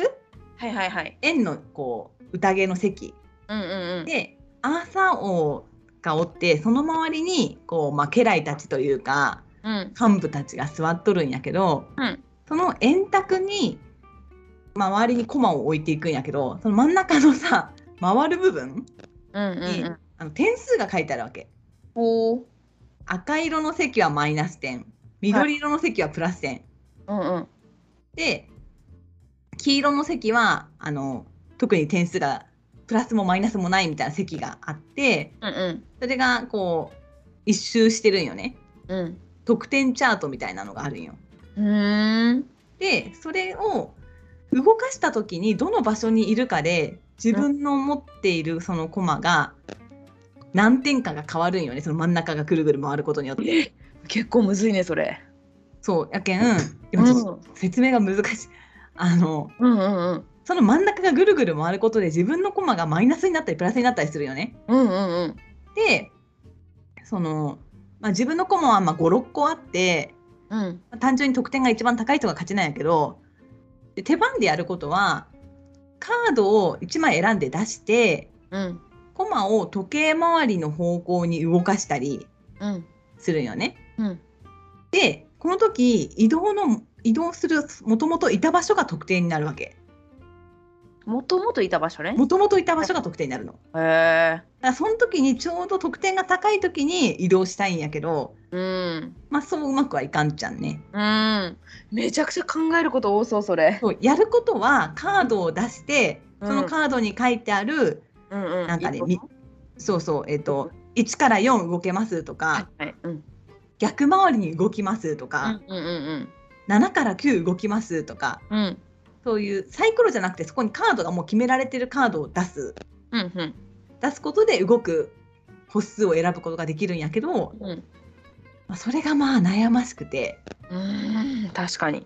はいはいはい。円のこう宴の席。うんうんうん。でアーサー王がおってその周りにこう、まあ、家来たちというかうん。幹部たちが座っとるんやけど、うん。その円卓に、まあ、周りに駒を置いていくんやけどその真ん中のさ回る部分に、うんあの点数が書いてあるわけ。赤色の席はマイナス点。緑色の席はプラス点、うんうん。で黄色の席はあの特に点数がプラスもマイナスもないみたいな席があってうんうん。それがこう一周してるんよね。うん。得点チャートみたいなのがあるんよ。うーん。でそれを動かした時にどの場所にいるかで自分の持っているそのコマが何点かが変わるんよねその真ん中がぐるぐる回ることによって。結構むずいねそれそうやけん今ちょっと説明が難しい。あのうんうんうんその真ん中がぐるぐる回ることで自分のコマがマイナスになったりプラスになったりするよね。うんうんうんでその、まあ、自分のコマはまあ56個あってうん単純に得点が一番高い人が勝ちなんやけどで手番でやることはカードを1枚選んで出してうんコマを時計回りの方向に動かしたりうんするんよね。うんでこの時移動の移動するもともといた場所が得点になるわけ。もともといた場所ね。もともといた場所が得点になるの。だかへえらその時にちょうど得点が高い時に移動したいんやけどうん。まあそううまくはいかんちゃんね。うん。めちゃくちゃ考えること多そうそれ。そうやることはカードを出してうん。そのカードに書いてある、うんうん。なんかねいいこと？みそうそうえっ、と1から4動けますとか、はいはいうん。逆回りに動きますとか、うんうんうん7から9動きますとかうんうんそういうサイコロじゃなくてそこにカードがもう決められてるカードを出す。うんうん。出すことで動く歩数を選ぶことができるんやけど、うん。まあ、それがまあ悩ましくて。うん確かに。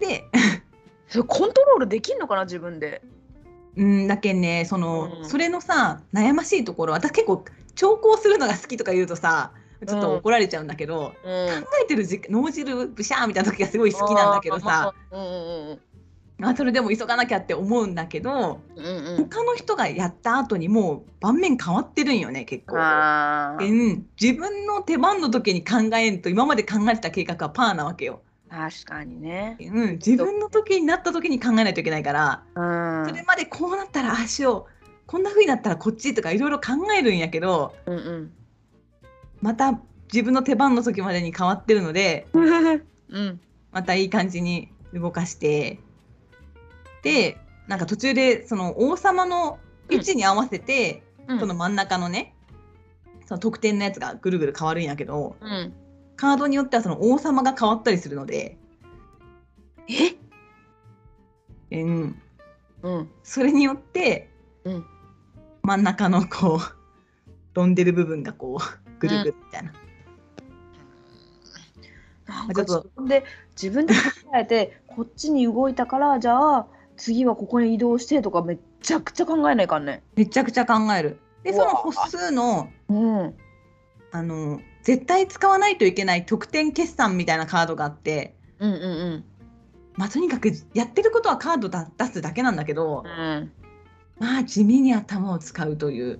で それコントロールできんのかな自分で？うんだけんねその、うん。それのさ悩ましいところ私結構長考するのが好きとか言うとさちょっと怒られちゃうんだけど、うん。考えてる脳汁ブシャーみたいな時がすごい好きなんだけどさうんうんあ それでも急がなきゃって思うんだけどうんうん。うん他の人がやった後にもう盤面変わってるんよね結構。うん、自分の手番の時に考えんと今まで考えてた計画はパーなわけよ。確かにね。うん、自分の時になった時に考えないといけないから、うん。それまでこうなったらああしよう。こんな風になったらこっちとかいろいろ考えるんやけどうんまた自分の手番の時までに変わってるのでうん うん。またいい感じに動かしてでなんか途中でその王様の位置に合わせて、うん。その真ん中のねその得点のやつがぐるぐる変わるんやけどうん。カードによってはその王様が変わったりするので、え？うん、うん。それによって、うん。真ん中のこうロンでる部分がこうぐるぐるみたいな。なんかちょっと。自分で自分で考えてこっちに動いたからじゃあ次はここに移動してとかめっちゃくちゃ考えないかんね。めちゃくちゃ考える。でその歩数のうんあの絶対使わないといけない得点決算みたいなカードがあって、うんうんまあ、とにかくやってることはカードだ出すだけなんだけどうん。うんまあ地味に頭を使うという、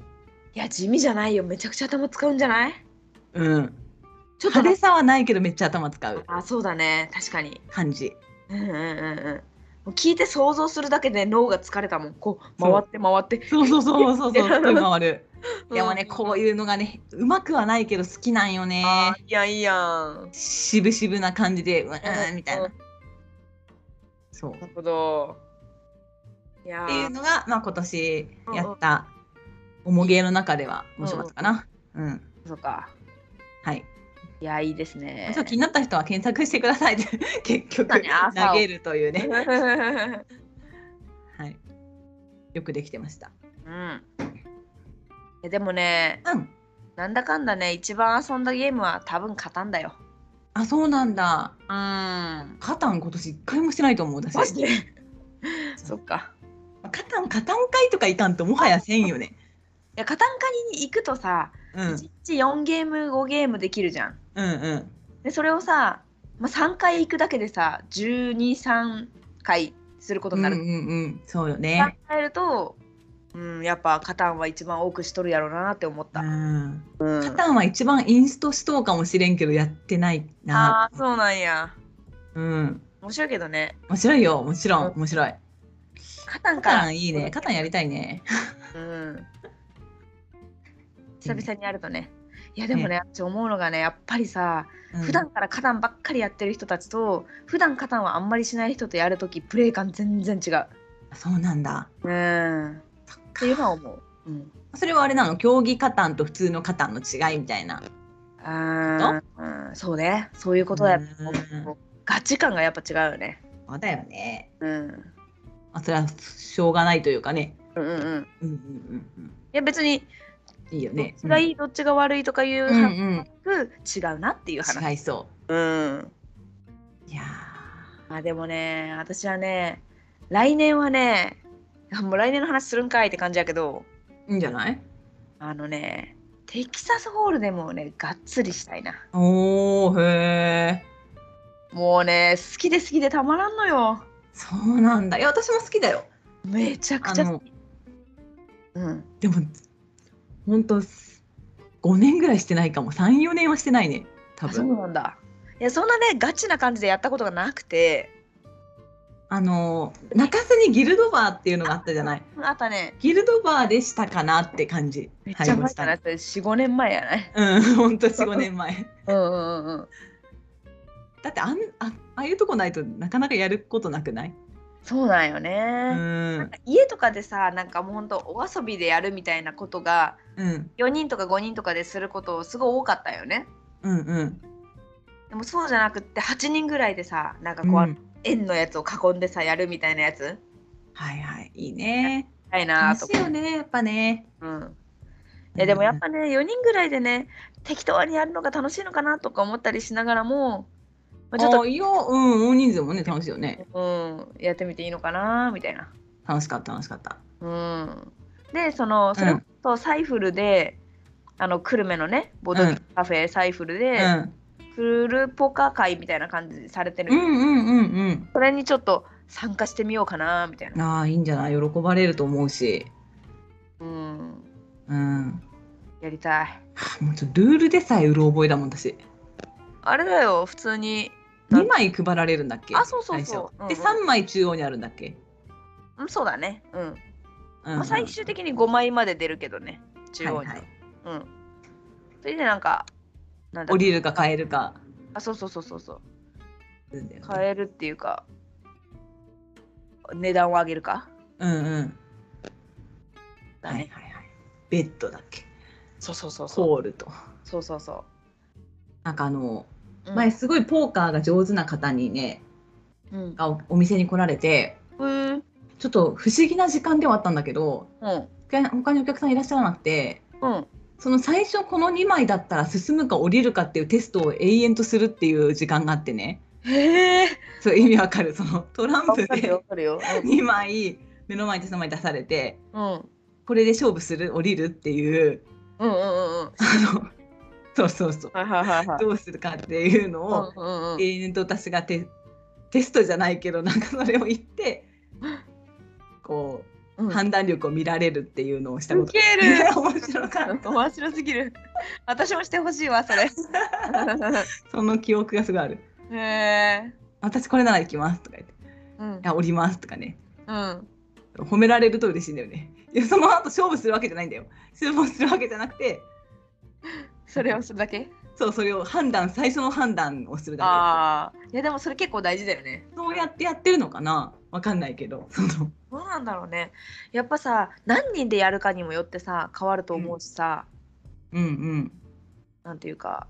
いや地味じゃないよめちゃくちゃ頭使うんじゃない？うん、ちょっと派手さはないけどめっちゃ頭使うあそうだね確かに。感じ。うんうんうんうん。聞いて想像するだけで脳が疲れたもん。こうそう回って回って。そうそうそうそうそう、すごい回る。うんでもね、こういうのがね、うまくはないけど好きなんよね。いやいいやん。渋々な感じで、うわーみたいなうん。そう。なるほど。いやっていうーのが、まあ、今年やった、おもげの中では面白かったかな。うん。そうか。はい。いや、いいですねちょっと気になった人は検索してください 結局投げるというね。はい。よくできてました。うん。いやでもね、うん。なんだかんだね、一番遊んだゲームは多分勝たんだよ。あ、そうなんだ。うん。カタン今年一回もしてないと思う私。マジで？そっか。カタンカタン会とかいかんともはやせんよね。いや、カタンカニに行くとさ、うん1日4ゲーム、5ゲームできるじゃん。うんうん。で、それをさ、まあ、3回行くだけでさ、12、3回することになる。うんうんうん。そうよ考ね。えると、うん、やっぱカタンは一番多くしとるやろうなって思った。うん。うんカタンは一番インストしとうかもしれんけどやってないな。ああ、そうなんや。うん。面白いけどね。面白いよ。もちろん面白い。カタンから。カタンいいね。カタンやりたいね。うん。久々にやるとね。いやでもね、私思うのがね、やっぱりさ、うん普段からカタンばっかりやってる人たちと、普段カタンはあんまりしない人とやるとき、プレイ感全然違う。そうなんだ。うん。っていうのは思う。うん。それはあれなの？競技カタンと普通のカタンの違いみたいな。あーうん、そうね。そういうことだよ。うんガチ感がやっぱ違うよね。そうだよね。うん。まあ、それはしょうがないというかね。うんうんうん。いうんうんうんうん。や別に、いいよね。ちがいい、どっちが悪いとかいううん話うん。違うなっていう話。違いそうん。う。いやあでもね、私はね、来年はね、もう来年の話するんかいって感じやけど、ーいいんじゃない？あのね、テキサスホールでもね、がっつりしたいな。おーへえ。もうね、好きで好きでたまらんのよ。そうなんだ。いや私も好きだよ。めちゃくちゃ好き。うん。でも本当5年ぐらいしてないかも。3、4年はしてないね。多あそう分。なんだ。いや、そんなね、ガチな感じでやったことがなくて、あの中洲にギルドバーっていうのがあったじゃない。あったね、ギルドバーでしたかなって感じ。めっちゃ前だな、はいそれ4、5年前やない。うん、本当4、5年前。うんうんうんうん。だってあんあああいうとこないとなかなかやることなくない？そうなんようね。ん。家とかでさ、なんかもうほんとお遊びでやるみたいなことが、うん。4人とか5人とかですることすごい多かったよね。うんうん。でもそうじゃなくって8人ぐらいでさなんかこう、うん円のやつを囲んでさやるみたいなやつはいはい。いいね。たいな楽とか、しいよね、やっぱね。うん、いやでもやっぱね4人ぐらいでね適当にやるのが楽しいのかなとか思ったりしながらも、まあ、ちょっとあいや、うん、大人数もね、楽しいよね。うん、やってみていいのかな？みたいな。楽しかった、楽しかった。うん、でそのそれとサイフルで、あの久留米のねボードゲームカフェサイフルうで、ん。フルポカ会みたいな感じでされてる、うんうんうんそれにちょっと参加してみようかなみたいうん。な。ああ、いいんじゃない？喜ばれると思うし。うん、うん。やりたい。はあもうちょっとルールでさえうる覚えだもん、私。あれだよ、普通に。2枚配られるんだっけ？あそうそうそううんうんで、3枚中央にあるんだっけ？うん、そうだね。うん。うんまあ、最終的に5枚まで出るけどね、中央に。はいはいうん。それでなんか、なんだ降りるか変えるか。あ、そうそうそうそうそう。ね変えるっていうか、値段を上げるか？うんうん。だね。はいはいはい。ベッドだっけ？そうそうそうそう。ホールと。そうそうそなんかあの、う。前すごいポーカーが上手な方にね、うん。がおお店に来られて、うん。うん。ちょっと不思議な時間ではあったんだけど、うん。他他にお客さんいらっしゃらなくて、うん。その最初この2枚だったら進むか降りるかっていうテストを永遠とするっていう時間があってね。へえ。そう意味わかる。そのトランプでかるよ。2枚目の前と3枚出されて、うん。これで勝負する降りるっていう、うんうんうんうん。あの、そうそうそう。はいはいはいはい。どうするかっていうのを、うんうんうん。永遠と私がテテストじゃないけどなんかそれを言ってこう、うん判断力を見られるっていうのをしたことウケる 面白かった面白すぎる。私もしてほしいわ、それ。その記憶がすごいあるへえ。私これなら行きますとか言ってうんい。や降りますとかねうん。褒められると嬉しいんだよねいやその後勝負するわけじゃないんだよ勝負するわけじゃなくてそれをするだけ？そうそれを判断最初の判断をするだああ。いや、でもそれ結構大事だよね。けそうやってやってるのかな？わかんないけどその どうなんだろうね。やっぱさ、何人でやるかにもよってさ、変わると思うしさ。うんうんなんていうか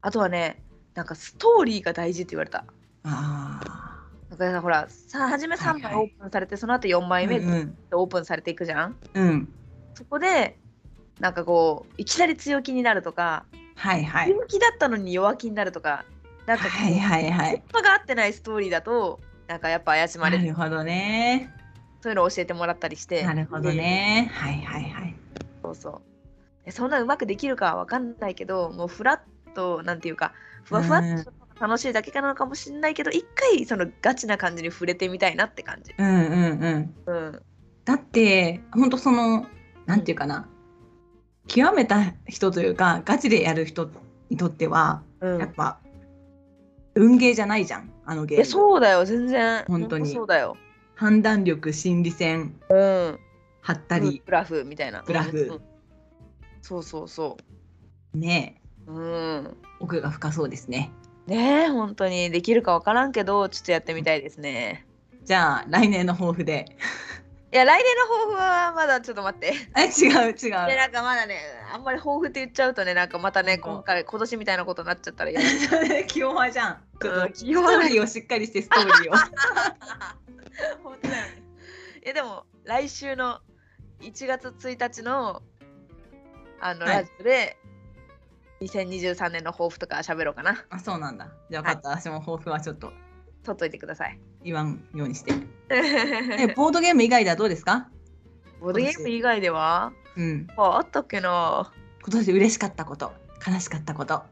あとはねなんかストーリーが大事って言われたあだからほらさ初め3はいはい枚オープンされて、その後4あ。枚目オープンされていくじゃん、うん？うん。そこでなんかこういきなり強気になるとか、はいはい。強気だったのに弱気になるとかなんかはいはいはい。葉が合ってないストーリーだとなんかやっぱ怪しまれるなるほどね。そういうのを教えてもらったりしてなるほどね。はいはいはい。そうそうえそんなうまくできるかは分かんないけどもうフラッとなんていうかふわふわっと楽しいだけかなのかもしれないけど一回そのガチな感じに触れてみたいなって感じうんうんうん。うんだって本当そのなんていうかな極めた人というかガチでやる人にとってはうん。やっぱ運ゲーじゃないじゃんあのゲーえムそうだよ全然。本当に。そうだよ。判断力心理戦うん。張ったりグラフみたいな。グラフ。うん。そうそうそねううん。奥が深そうですね。ねえ本当に。できるか分からんけどちょっとやってみたいですね。じゃあ来年の抱負で。いや来年の抱負はまだちょっと待って。え違う違う。でなんかまだねあんまり抱負って言っちゃうとねなんかまたねうん。今回今年みたいなことになっちゃったら嫌だ。気弱じゃん。ちょっうんと気弱ーリーをしっかりしてストーリーを。本当だよね。いやでも来週の1月1日のあの、はい。ラジオで2023年の抱負とか喋ろうかな。あそうなんだ。じゃあ分かった、私も抱負はちょっと。取っといてください言わんようにして。えボードゲーム以外ではどうですか？ボードゲーム以外では？うん。ああったっけな。今年嬉しかったこと悲しかったこと。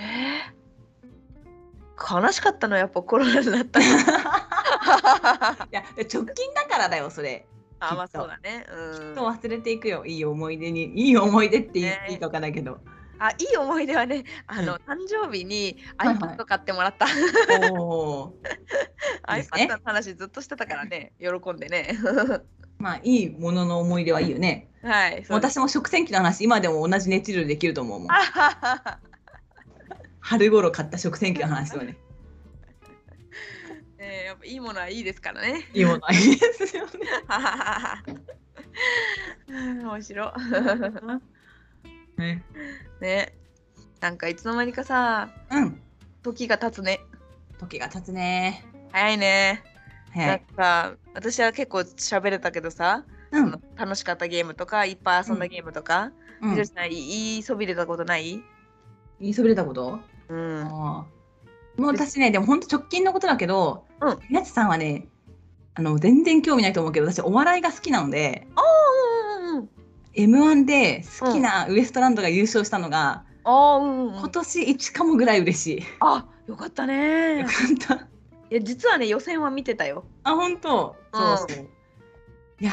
えー？悲しかったのはやっぱコロナになった いや直近だからだよそれ。あまあきっと。そうだね。うん。と忘れていくよ。いい思い出にいい思い出って言ね。っていいかわかんないけど、あいい思い出はねあの、誕生日にはいはい。iPad 買ってもらった、おー。いいですね。iPad の話ずっとしてたからね喜んでね。まあいいものの思い出はいいよね。はい私も食洗機の話今でも同じ熱量でできると思うもん。春頃買った食洗機の話をね。えーやっぱいいものはいいですからね。いいものはいいですよね。面白ね。い。ね。なんかいつの間にかさ、うん。時が経つね。時が経つね。早いね。はい。なんか私は結構喋れたけどさ、うん。その楽しかったゲームとかいっぱい遊んだゲームとか、うん。みどりさん言い？そびれたことない？言いそびれたこと？うん。ああ。もう私ねでも本当直近のことだけど、うん。やつさんはねあの全然興味ないと思うけど私お笑いが好きなのでうんうんうん。m 1で好きなウエストランドが優勝したのが、ああ、うん。今年1かもぐらい嬉しい。あよかったねよかった。いや実はね予選は見てたよ。あ本当？うんそうそう。いや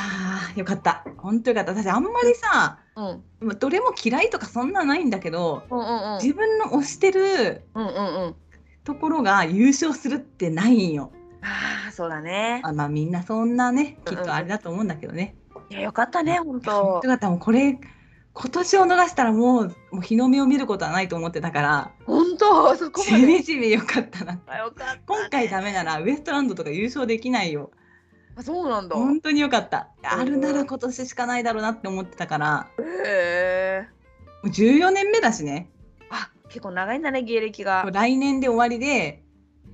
ーよかった。本当よかった。私あんまりさ、うん。まあどれも嫌いとかそんなないんだけど、うんうんうん。自分の推してるうんうんうん。ところが優勝するってないんよ。ああそうだね。あまあみんなそんなね、きっとあれだと思うんだけどね。いやよかったね本本当当。よかった。もうこれ今年を逃したらもうもう日の目を見ることはないと思ってたから、本当？そこましで。めじめよかったな。あよかった、ね。今回ダメならウエストランドとか優勝できないよ。あそうなんだ。本当によかった。うんあるなら今年しかないだろうなって思ってたから、へえ。もう14年目だしね。あ結構長いんだね芸歴が。来年で終わりで、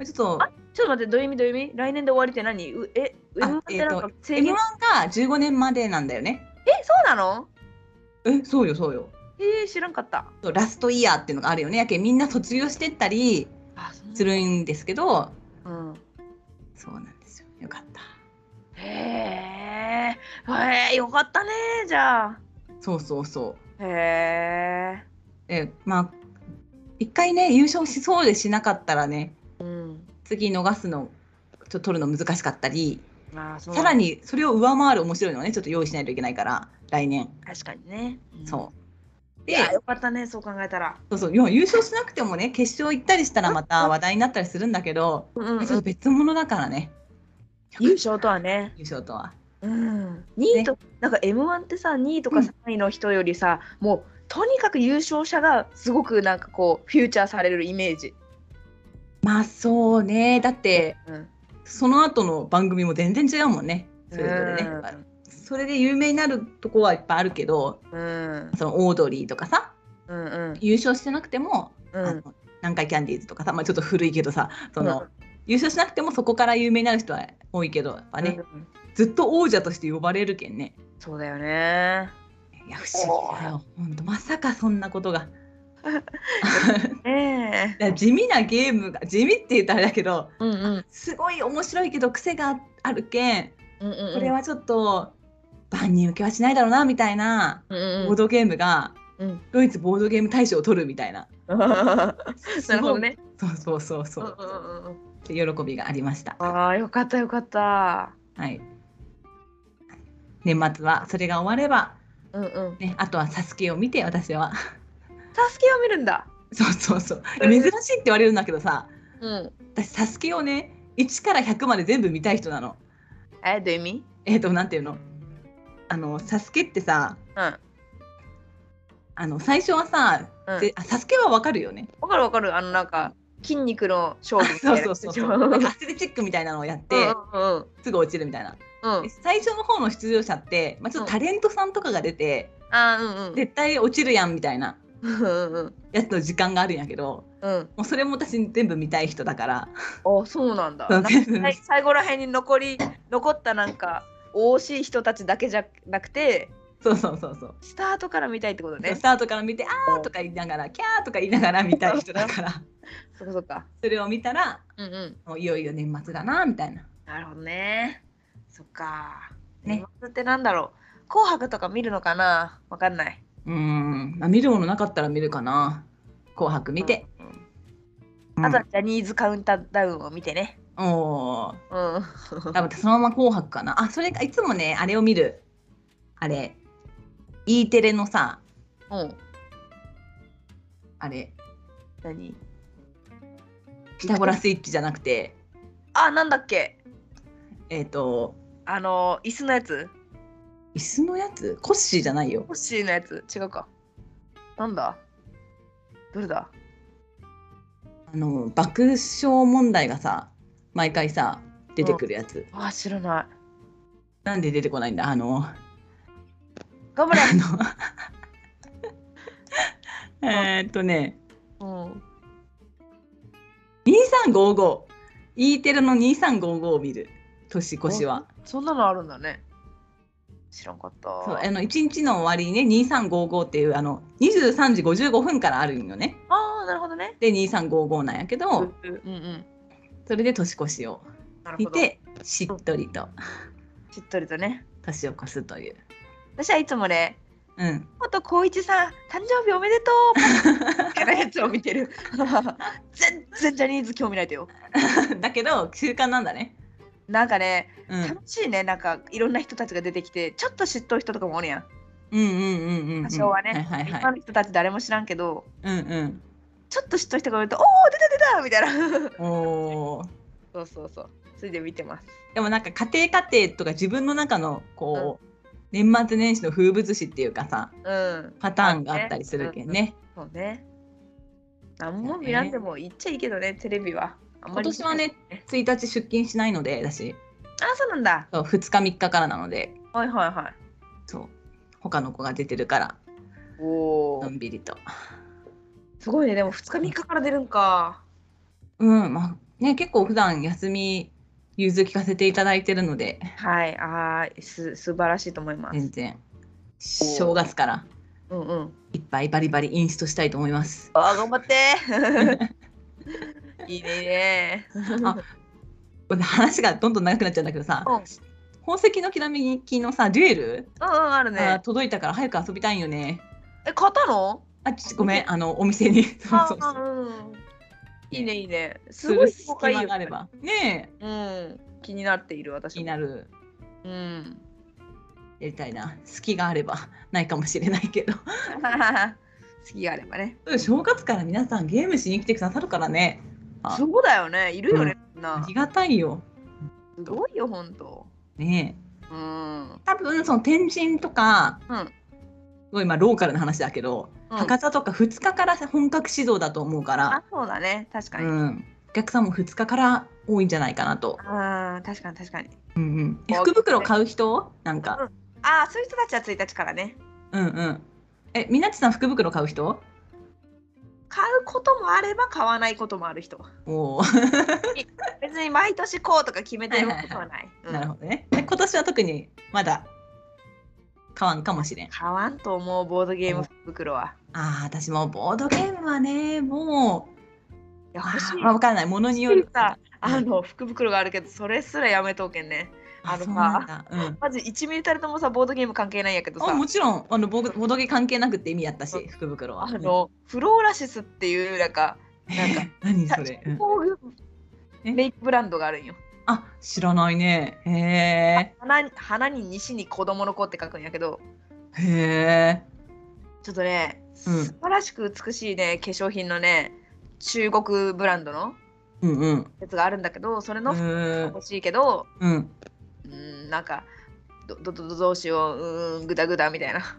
ちょっと、ちょっと待ってどういう意味どういう意味？来年で終わりって何？うえあ M1 ってなんか制 M1 限、が15年までなんだよね。えそうなの？え、そうよ、そうよ。えー、知らんかった。ラストイヤーっていうのがあるよね。やけんみんな卒業してったりするんですけど、うん。そうなんですよ。よかった。へえ。へえよかったねじゃあ。そうそうそへえ。う。で、まあ、一回ね、優勝しそうでしなかったらね、うん。次逃すの、ちょっと取るの難しかったり、あそうさらにそれを上回る面白いのをねちょっと用意しないといけないから来年、確かにね。うん。そう。いやよかったねそう考えたら。そうそう。優勝しなくてもね決勝行ったりしたらまた話題になったりするんだけど、うんうんちょっと別物だからね。優勝とはね。優勝とは。うん。2位と、なんか M1 ってさ2位とかうん3位の人よりさ、もうとにかく優勝者がすごくなんかこうフューチャーされるイメージ。まあそうね。だってうん。その後の番組も全然違うもんね。それぞれね、それで有名になるとこはいっぱいあるけどうん。そのオードリーとかさうんうん。優勝してなくても、うん。あの南海キャンディーズとかさ、まあ、ちょっと古いけどさその、うん。優勝しなくてもそこから有名になる人は多いけどやっぱね、うん。ずっと王者として呼ばれるけんね。そうだよね。いや不思議だよ。ほんとまさかそんなことが。ね 地味なゲームが地味って言ったらあれだけどえ。うんうんすごい面白いけど癖があるけんうんうん。これはちょっと万人受けはしないだろうなみたいなうんうんボードゲームがうん。ドイツボードゲーム大賞を取るみたいな なるほどね。そうそうそうそううんうんうん喜びがありました。ああよかったよかった。はい。年末はそれが終われば、うんうん。ね、あとはサスケを見て私はサスケを見るんだ。そうそうそう珍しいって言われるんだけどさうん。私サスケをね1から100まで全部見たい人なの。えどういう意味？えっ、となんていうの？あのサスケってさうん。あの最初はさ、うんであサスケはわかるよね。わかるわかる。あのなんか筋肉の勝負みたそういなそうそうそう。うんなんかアスレチックみたいなのをやって、うんうんすぐ落ちるみたいな。うん。で最初の方の出場者って、まあ、ちょっとタレントさんとかが出て、あーうんうん。絶対落ちるやんみたいなうんうんうん。やつの時間があるんやけどうん。もうそれも私全部見たい人だからあそうなんだ。最最後らへんに残り残ったなんか惜しい人たちだけじゃなくてそうそうそうそう、スタートから見たいってことねス。タートから見て「あー」とか言いながら「キャー」とか言いながら見たい人だからそっかそっか。それを見たらうんうん。もういよいよ年末だなみたいな。なるほどね。そっか。ね年末ってなんだろう。紅白とか見るのかな？わかんない。うーん、まあ、見るものなかったら見るかな「紅白」見て。うん。うん。あとはジャニーズカウンターダウンを見てね。おー。うん。多分そのまま紅白かな。あそれがいつもねあれを見る。あれ。E テレのさ。うん。あれ。何？ピタゴラスイッチじゃなくて。あ、なんだっけ？えっ、と。あの、椅子のやつ？椅子のやつ？コッシーじゃないよ。ホッシーのやつ。違うか。なんだ？どれだ？あの爆笑問題がさ毎回さ出てくるやつ、あ、知らない。なんで出てこないんだ？あの頑張れ。あのえーっとね。うん。2355 E テレの2355を見る。年越しは。そんなのあるんだね。知らんかった。そうあの1日の終わりにね2355っていうあの23時55分からあるんよねああ、なるほどね。で2355なんやけど、うんうん。それで年越しを。見てしっとりとしっとりとね。年を越すという私はいつもね、うん元光一さん、誕生日おめでとうみたいなやつを見てる。全然ジャニーズ興味ないとよ。だけど習慣なんだねなんかね、うん楽しいね。なんかいろんな人たちが出てきて、ちょっと知っとる人とかもおるやん。うんうんうんうんうん多少はね。はいはいはい今の人たち誰も知らんけど、うんうんちょっと知っとる人がいると、おお、出た出たみたいな。おーそうそうそう。それで見てます。でもなんか家庭家庭とか自分の中のこう、年末年始の風物詩っていうかさうん。パターンがあったりするけんね。そうね。何も見らんでも言っちゃいいけどね、テレビは。今年はね1日出勤しないので私あ、そうなんだ。そう2日3日からなのではいはいはい。そう他の子が出てるからおおの。んびりとすごいね、でも2日3日から出るんか。うんまあね結構普段休み融通聞かせていただいてるのではい、ああ、す素晴らしいと思います。全然正月からうんうん。いっぱいバリバリインストしたいと思いますああ、頑張って。いいね。あ話がどんどん長くなっちゃうんだけどさうん、うん宝石のきらめきのさデュエル、うん、あるあね。届いたから早く遊びたいんよねえ、買ったの？あちごめんあのお店にそうそうあそううん。いいね、いいね。すすごいる隙公開いいよ間があればねえうん。気になっている、私も。気になるうん。やりたいな隙があればないかもしれないけど 好きがあればね。正月から皆さんゲームしに来てくださるからねあそうだよね。いるよね、みんな。ありがたいよすごいよ、ほんと。ねえうん。多分その天神とか、うんすごいまあローカルな話だけど、うん博多とか2日から本格指導だと思うからあ、、そうだね。確かに。うん、お客さんも2日から多いんじゃないかなと。ああ、確かに確かに。うんうん、福袋買う人？なんか、ああ、そういう人たちは1日からね。うんうん。え、みなちさん福袋買う人？買うこともあれば買わないこともある人 別に毎年こうとか決めてることはないうんなるほどね。で今年は特にまだ買わんかもしれん。買わんと思うボードゲーム福袋はああ、私もボードゲームはね、もいやう、欲しいわからない。ものによる。さあの福袋があるけどそれすらやめとけんねあのそうなん。まず1ミリたりともさボードゲーム関係ないんやけどさあもちろんあのボードボードゲー関係なくて意味やったし、福袋は。あのフローラシスっていうなんかうん、なんかえー何それ、うんメイクブランドがあるんよあ知らないね。へえ。花に花に西に子供の子って書くんやけどへえ。ちょっとね、うん素晴らしく美しいね化粧品のね中国ブランドのうんうん。やつがあるんだけどそれの服がへ欲しいけどうん。うーんなんかどどどどどうしよううーんグダグダみたいな。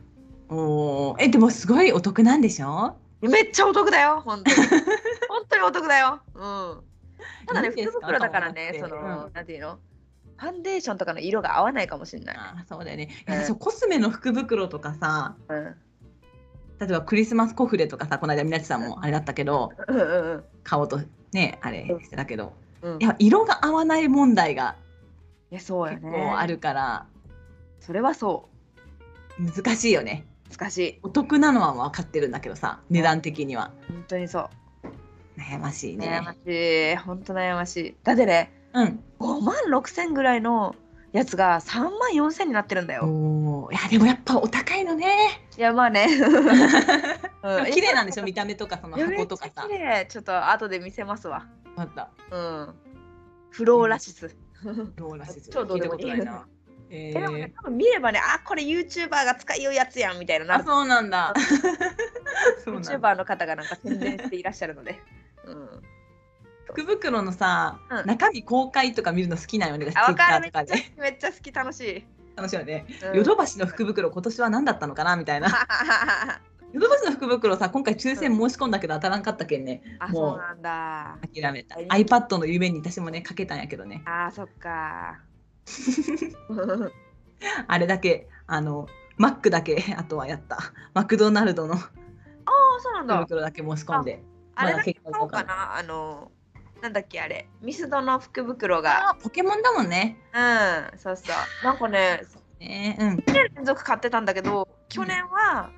おお。えでもすごいお得なんでしょ？めっちゃお得だよ本当に。本当にお得だよ。うん。ただね福袋だからねその、なんていうの？ファンデーションとかの色が合わないかもしれない、あーそうだよね。いうん。やそうコスメの福袋とかさ、うん、例えばクリスマスコフレとかさ、この間みなちさんもあれだったけど、うんうん買おうとねあれしてたけど、うん。いや色が合わない問題がいやそうや結ね構あるから。それはそ難しいよね。う難しい。お得なのは分かってるんだけどさ、値段的には。本当にそう。悩ましいね。悩ましい。本当悩ましい。だってねうん。5万6千ぐらいのやつが3万4千になってるんだよ。いやでもやっぱお高いのね。いやまあね、で うん。も綺麗なんでしょ？見た目とかその箱とかさ。綺。麗。ちょっと後で見せますわ。あった。うん。フローラシス、ローラシス。超どうでもいいことないな。ええでもねー、多分見ればねあこれ YouTuber が使いようやつやんみたいななある そうなんだ。YouTuber の方がなんか宣伝していらっしゃるので、うん、福袋のさ、うん中身公開とか見るの好きなんよね。あ分かるめっちゃとかで。めっちゃ好き楽しい、楽しいよね。うんヨドバシの福袋今年は何だったのかなみたいな。ヨドバシの福袋さ今回抽選申し込んだけど当たらんかったけんね。あもそううなんだ諦めた。はい iPad の夢に私もねかけたんやけどね。あーそっか あれだけあのマックだけあとはやった。マクドナルドのあそうなん福だ袋だけ申し込んで。あれまだけ買おうかなあのなんだっけあれミスドの福袋があーポケモンだもんね。うんそうそうなんかね ねうん。2年連続買ってたんだけど去年は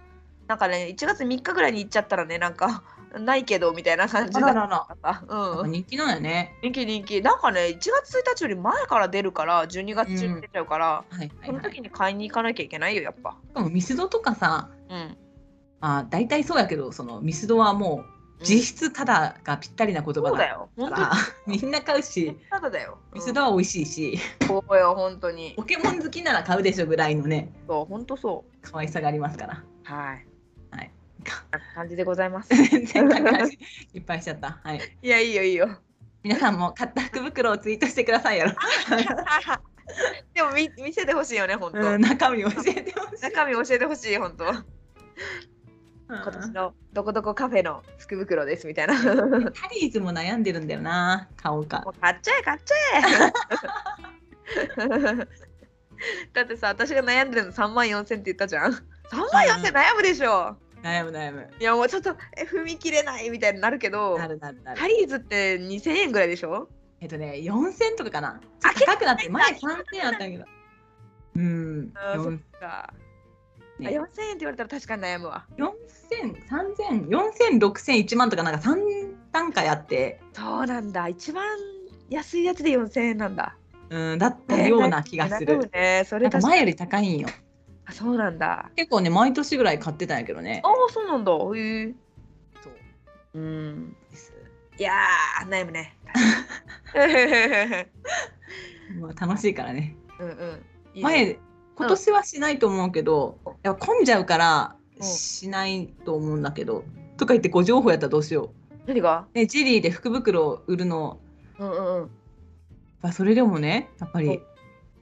なんかね1月3日ぐらいに行っちゃったらねなんか ないけどみたいな感じだっ。た。うん。人気なんやね。人気人気。なんかね1月1日より前から出るから12月中に出ちゃうから、はいはいそのはい。時に買いに行かなきゃいけないよやっぱ。しかもミスドとかさ、うん。あ大体そうやけどそのミスドはもう実質ただがぴったりな言葉そうだだよ みんな買うしにただだよミスドは美味しいし、そうよ本当に。ポケモン好きなら買うでしょぐらいのね。そう本当そ可愛さがありますから。うはい感じでございます いっぱいしちゃった。はい。いやいいよいいよ皆さんも買った福袋をツイートしてくださいやろ。でもみ見せてほしいよね本当、うん、中身教えてほしい。中身教えてほしい本当今年のどこどこカフェの福袋ですみたいなタリーズも悩んでるんだよな、買おうか。買っちゃえ買っちゃえ だってさ私が悩んでるの3万4000って言ったじゃん3万4000悩むでしょ、悩む悩む。いやもうちょっとえ踏み切れないみたいになるけどなるなるなるタ。リーズって2000円ぐらいでしょ？えっとね、4000とかかな。あ高くなって、前結構3000あったけど。うん。あーそっ4か、ねあ4000円って言われたら確かに悩むわ4000、3000、4000、6000、1万とかなんか3段階あって、そうなんだ一番安いやつで4000円なんだうん、だったような気がする。ねそなれ前より高いんよ。あそうなんだ。結構ね、毎年ぐらい買ってたんやけどね。あ。あそうなんだ。へえ。そう。うん。いやー悩むね。まあ、楽しいからね。うんうん。いいね。前、今年はしないと思うけど、いや混んじゃうからうん。しないと思うんだけど、とか言ってご情報やったらどうしよ何が？う。ね、ジェリーで福袋を売るの、うんうんうん。まあそれでもね、やっぱうんり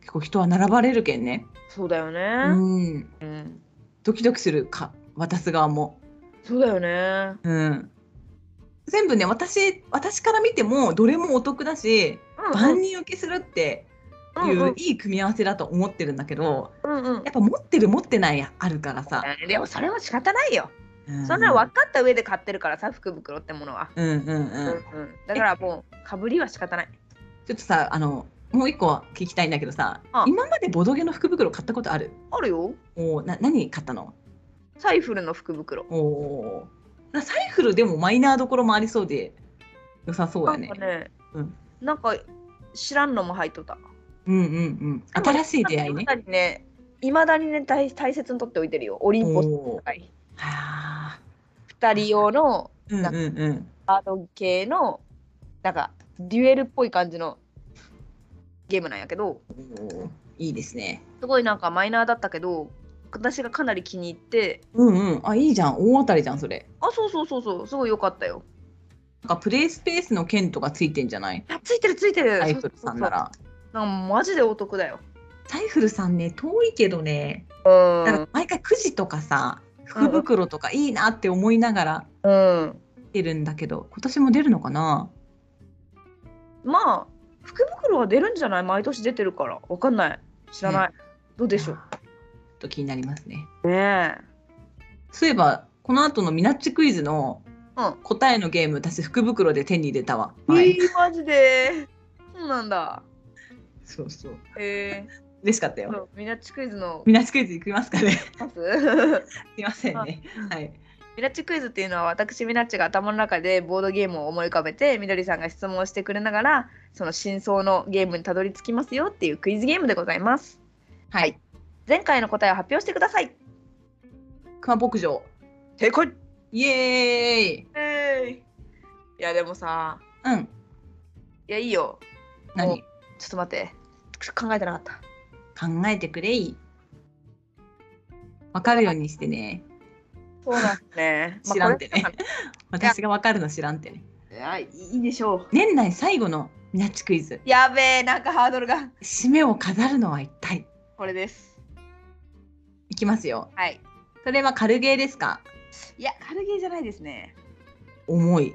結構人は並ばれるけんね。そうだよね。うん。うんドキドキするか、渡す側も。そうだよね。うん。全部ね、私、私から見ても、どれもお得だし、うん万人受けするってうんうん。いういい組み合わせだと思ってるんだけど、うんうん。やっぱ持ってる持ってないあるからさ、でもそれは仕方ないよ。うんそんなの分かった上で買ってるからさ福袋ってものは、うんうんうん。うんうん、だからもうかぶりは仕方ない。ちょっとさあのもう一個聞きたいんだけどさあ。今までボドゲの福袋買ったことある？あるよ。おーな何買ったの？サイフルの福袋。おおー。サイフルでもマイナーどころもありそうで良さそうなやねんかね、うん。なんか知らんのも入っとった。うんうんうん。新しい出会いね。いまだにねいまだにね大大切に取っておいてるよ。オリンポスおー。のいはあ。2人用のうんうんうん。カード系のなんかデュエルっぽい感じのゲームなんやけどいいですね。すごいなんかマイナーだったけど私がかなり気に入ってうんうん。あいいじゃん。大当たりじゃんそれ。あそうそうそうそう。すごい良かったよ。なんかプレイスペースの剣とかついてんじゃない？あついてるついてる。サイフルさんなら。なんかマジでお得だよ。サイフルさんね遠いけどね。うん。なんか毎回くじとかさ福袋とかいいなって思いながらうん。出るんだけど今年も出るのかな？まあ福袋は出るんじゃない？毎年出てるから。わかんない。知らない、どうでしょちょっと気になりますね。うねそういえばこの後のミナッチクイズの答えのゲーム私福袋で手に入れたわ、えはい、ー、マジで。そうなんだ。そうそう。え嬉しかったよ。うミナッチクイズの。ミナッチクイズいきますかね。ます？すいませんね。はいミナッチクイズっていうのは私ミナッチが頭の中でボードゲームを思い浮かべてみどりさんが質問をしてくれながらその真相のゲームにたどり着きますよっていうクイズゲームでございます。はい。前回の答えを発表してください。熊牧場。正解。イエーイ。えーいやでもさうん。いやいいよ。何？ちょっと待って。考えてなかった。考えてくれい。わかるようにしてねそうなんですね 知らんてね。私がわかるの知らんってね。いやいいでしょう。年内最後のミナッチクイズ。やべえなんかハードルが。締めを飾るのは一体？これです。いきますよ。はい。それは軽ゲーですか？いや軽ゲーじゃないですね。重い。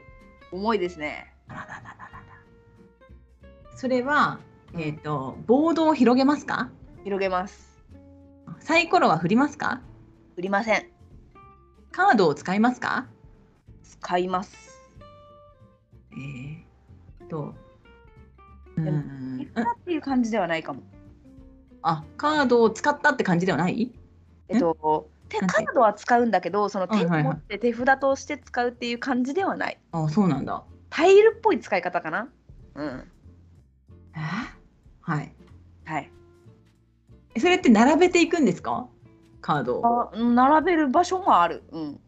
重いですね。あらららららら。それはえっ、とボードを広げますか？広げます。サイコロは振りますか？売りませんカードを使いますか？使います。えー、とう？ん。いくらっていう感じではないかも。あカードを使ったって感じではない？えっと手カードは使うんだけどその手にはいはいはい。持って手札として使うっていう感じではない。あそうなんだ。タイルっぽい使い方かな？うん。え？はい。はい。えそれって並べていくんですか？カード。を並べる場所もある。うん。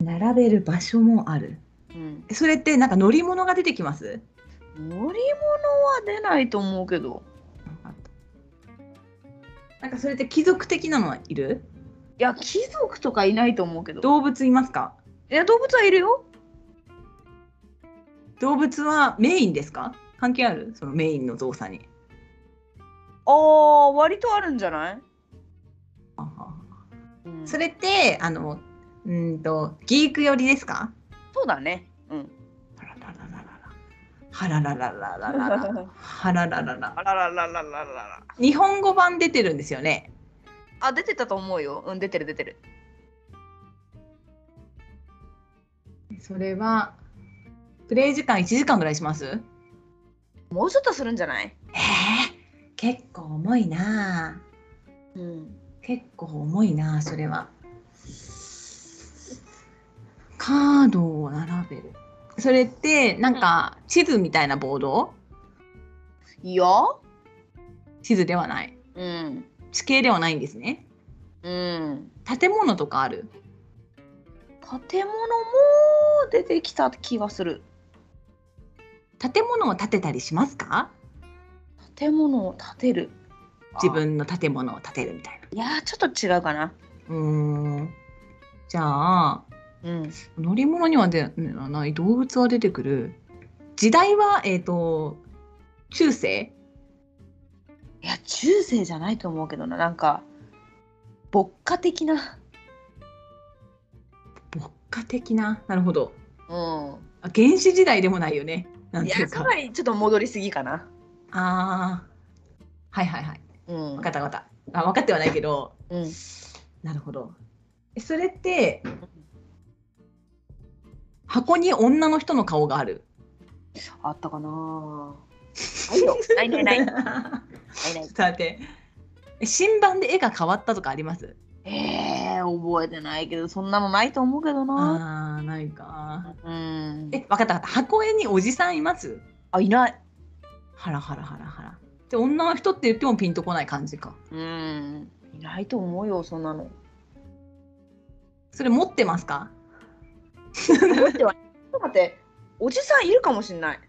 並べる場所もある。うん。えそれってなんか乗り物が出てきます？乗り物は出ないと思うけど。なんかそれって貴族的なのはいる？いや貴族とかいないと思うけど。動物いますか？いや動物はいるよ。動物はメインですか？関係ある？そのメインの動作にあー割とあるんじゃない、それってあのうーんとギーク寄りですか？そうだね。うん。はらららららららはららららあららららららら日本語版出てるんですよね。あ出てたと思うよ。うん出てる出てる。それはプレイ時間1時間ぐらいします？もうちょっとするんじゃない？えー、結構重いな。うん。結構重いなそれは。カードを並べる。それってなんか地図みたいなボード？いや。地図ではない。うん。地形ではないんですね。うん。建物とかある？建物も出てきた気がする。建物を建てたりしますか？建物を建てる。自分の建物を建てるみたいな。いやーちょっと違うかな。うーん。じゃあうん。乗り物には出ない動物は出てくる。時代はえっ、と中世？いや中世じゃないと思うけどな。なんか牧歌的な。牧歌的な？なるほど。うん。あ原始時代でもないよね。なんいやそばにちょっと戻りすぎかなあーはいはいはいうん分かった分かったあ分かってはないけどうんなるほど。えそれって箱に女の人の顔がある？あったかなないよ。ないないない。ないない。ちょっと待って。え新版で絵が変わったとかあります？えー、覚えてないけど、そんなもんないと思うけどな。あーないか。うん。え、わかったわかった。箱絵におじさんいます？あ、いない。ハラハラハラハラ。で、女の人って言ってもピンとこない感じか。うん。いないと思うよ、そんなの。それ持ってますか？持っては。ちょっと待って、おじさんいるかもしんない。い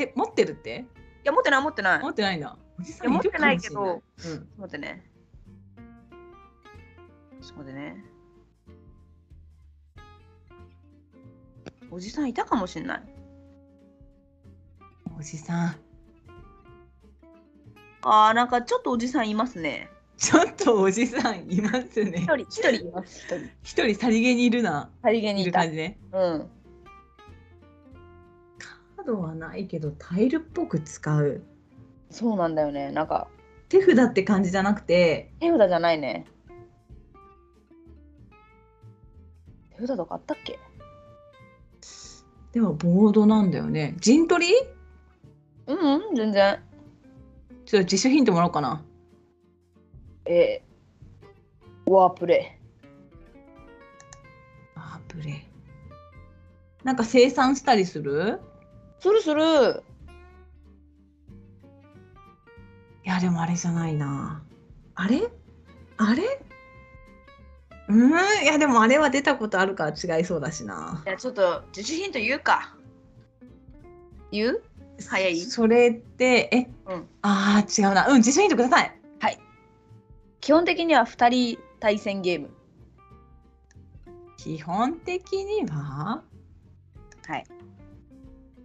え、持ってるって？や、持ってない、持ってない。持ってないんだ。おじさいや持ってないけど。うん。待ってね。ちょっと待ってね。おじさんいたかもしんない。おじさん。あー、なんかちょっとおじさんいますね。ちょっとおじさんいますね一。人、一人います、一人。一人さりげにいるな。さりげにいたいる感。じね。うん。カードはないけどタイルっぽく使う。そうなんだよね。なんか、手札って感じじゃなくて、手札じゃないね。手札とかあったっけ？でもボードなんだよね。陣取り？うんうん、全然。ちょっと自主ヒントもらおうかな。えー、ワープレあープレイ。なんか生産したりする？イ。するする。いやでもあれじゃないな。あれ？あれ？うーんいやでもあれは出たことあるから違いそうだしな。じゃあちょっと自主ヒント言うか。言う？早い？それってえ、うんああ違うな。うん自主ヒントください。基本的には2人対戦ゲーム。基本的には？はい。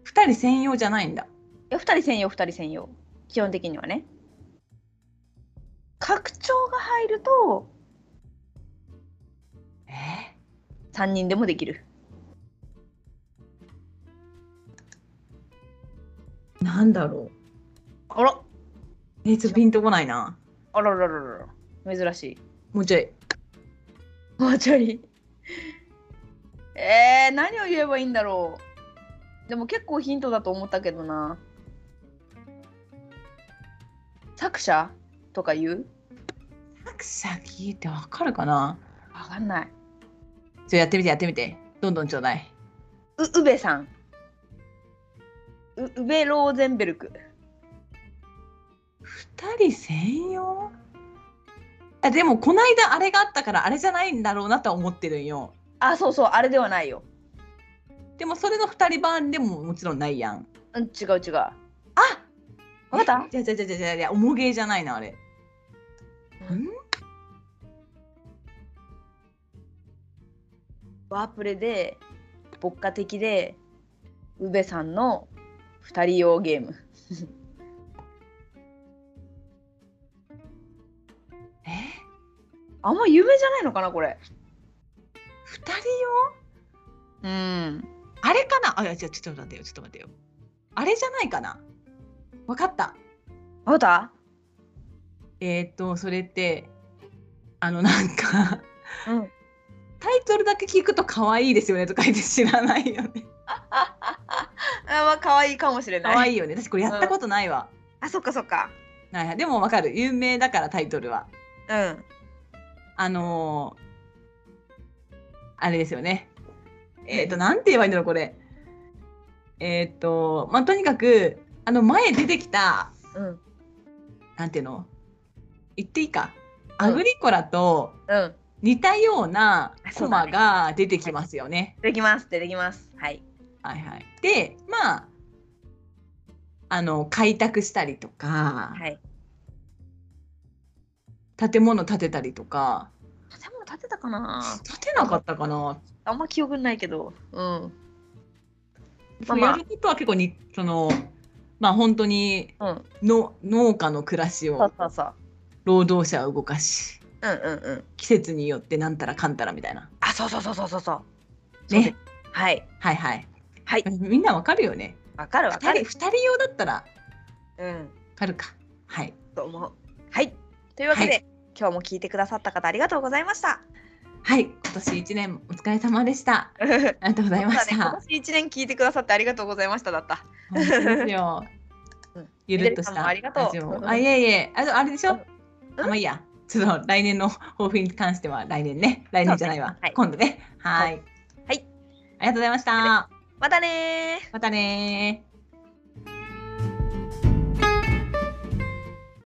2人専用じゃないんだ。いや、2人専用、2人専用。基本的にはね。拡張が入るとえ？3人でもできる。なんだろあらう。えちょっとピンとこないな。あららららら。珍しい。もうちょい。もうちょい。えー、何を言えばいいんだろう。でも結構ヒントだと思ったけどな。作者とか言う？作者聞いてわかるかな？わかんない。ちょやってみてやってみて。どんどんちょうだい。う、うべさん。う、うべローゼンベルク。2人専用？あでもこないだあれがあったからあれじゃないんだろうなとは思ってるんよ。あ、そうそう、あれではないよ。でもそれの2人版でももちろんないやん。うん、違う違う。あわかった？じゃじゃじゃじゃじゃじゃ重げじゃないなあれ。ん？ワープレで、牧歌的で、うべさんの2人用ゲーム。え？あんま有名じゃないのかな、これ。2人用？うん。あれかな？あいやちょっと待ってよちょっと待ってよ。あれじゃないかな？わかった。わかった？えー、っとそれってあのなんかうん。タイトルだけ聞くと可愛いですよねとか言って知らないよね。あ、まあ、可愛いかもしれない。可愛いよね。私これやったことないわ。あ、そっかそっか。はいはい、でもわかる有名だからタイトルは。うん。あのーあれですよね。えっ、と、なんて言えばいいんだろう、これ。えっ、と、まあ、とにかく、あの、前出てきた、うん。なんていうの？言っていいか。うんアグリコラとうん。似たようなコマが出てきますよね。できます。出てきます。はい。はいはい。で、まあ、あの、開拓したりとか、はい。建物建てたりとか、建物建てたかな？建てなかったかなあんま記憶ないけど。うん。やることは結構にそのまあ本当にうん。の農家の暮らしを。労働者を動かしうんうんうん。季節によってなんたらかんたらみたいなあ、そうそうそうそうそうそう。ねはい。はいはいはい。みんなわかるよねわかるわか2る。人二人用だったらわうん。かるかはいと思う。はい。というわけで、今日も聞いてくださった方ありがとうございました。はい、今年一年お疲れ様でした。ありがとうございましそうだね、今た。年一年聞いてくださってありがとうございましただった。ですよ うん。ゆるっとしたありがとうあ、いえいえ、あとあれでしょ？うんあ、まあいいや。ちょっと来年の抱負に関しては来年ね。来年じゃないわ。ねはい今度ね。はい。はい。ありがとうございました。またねー。またねー。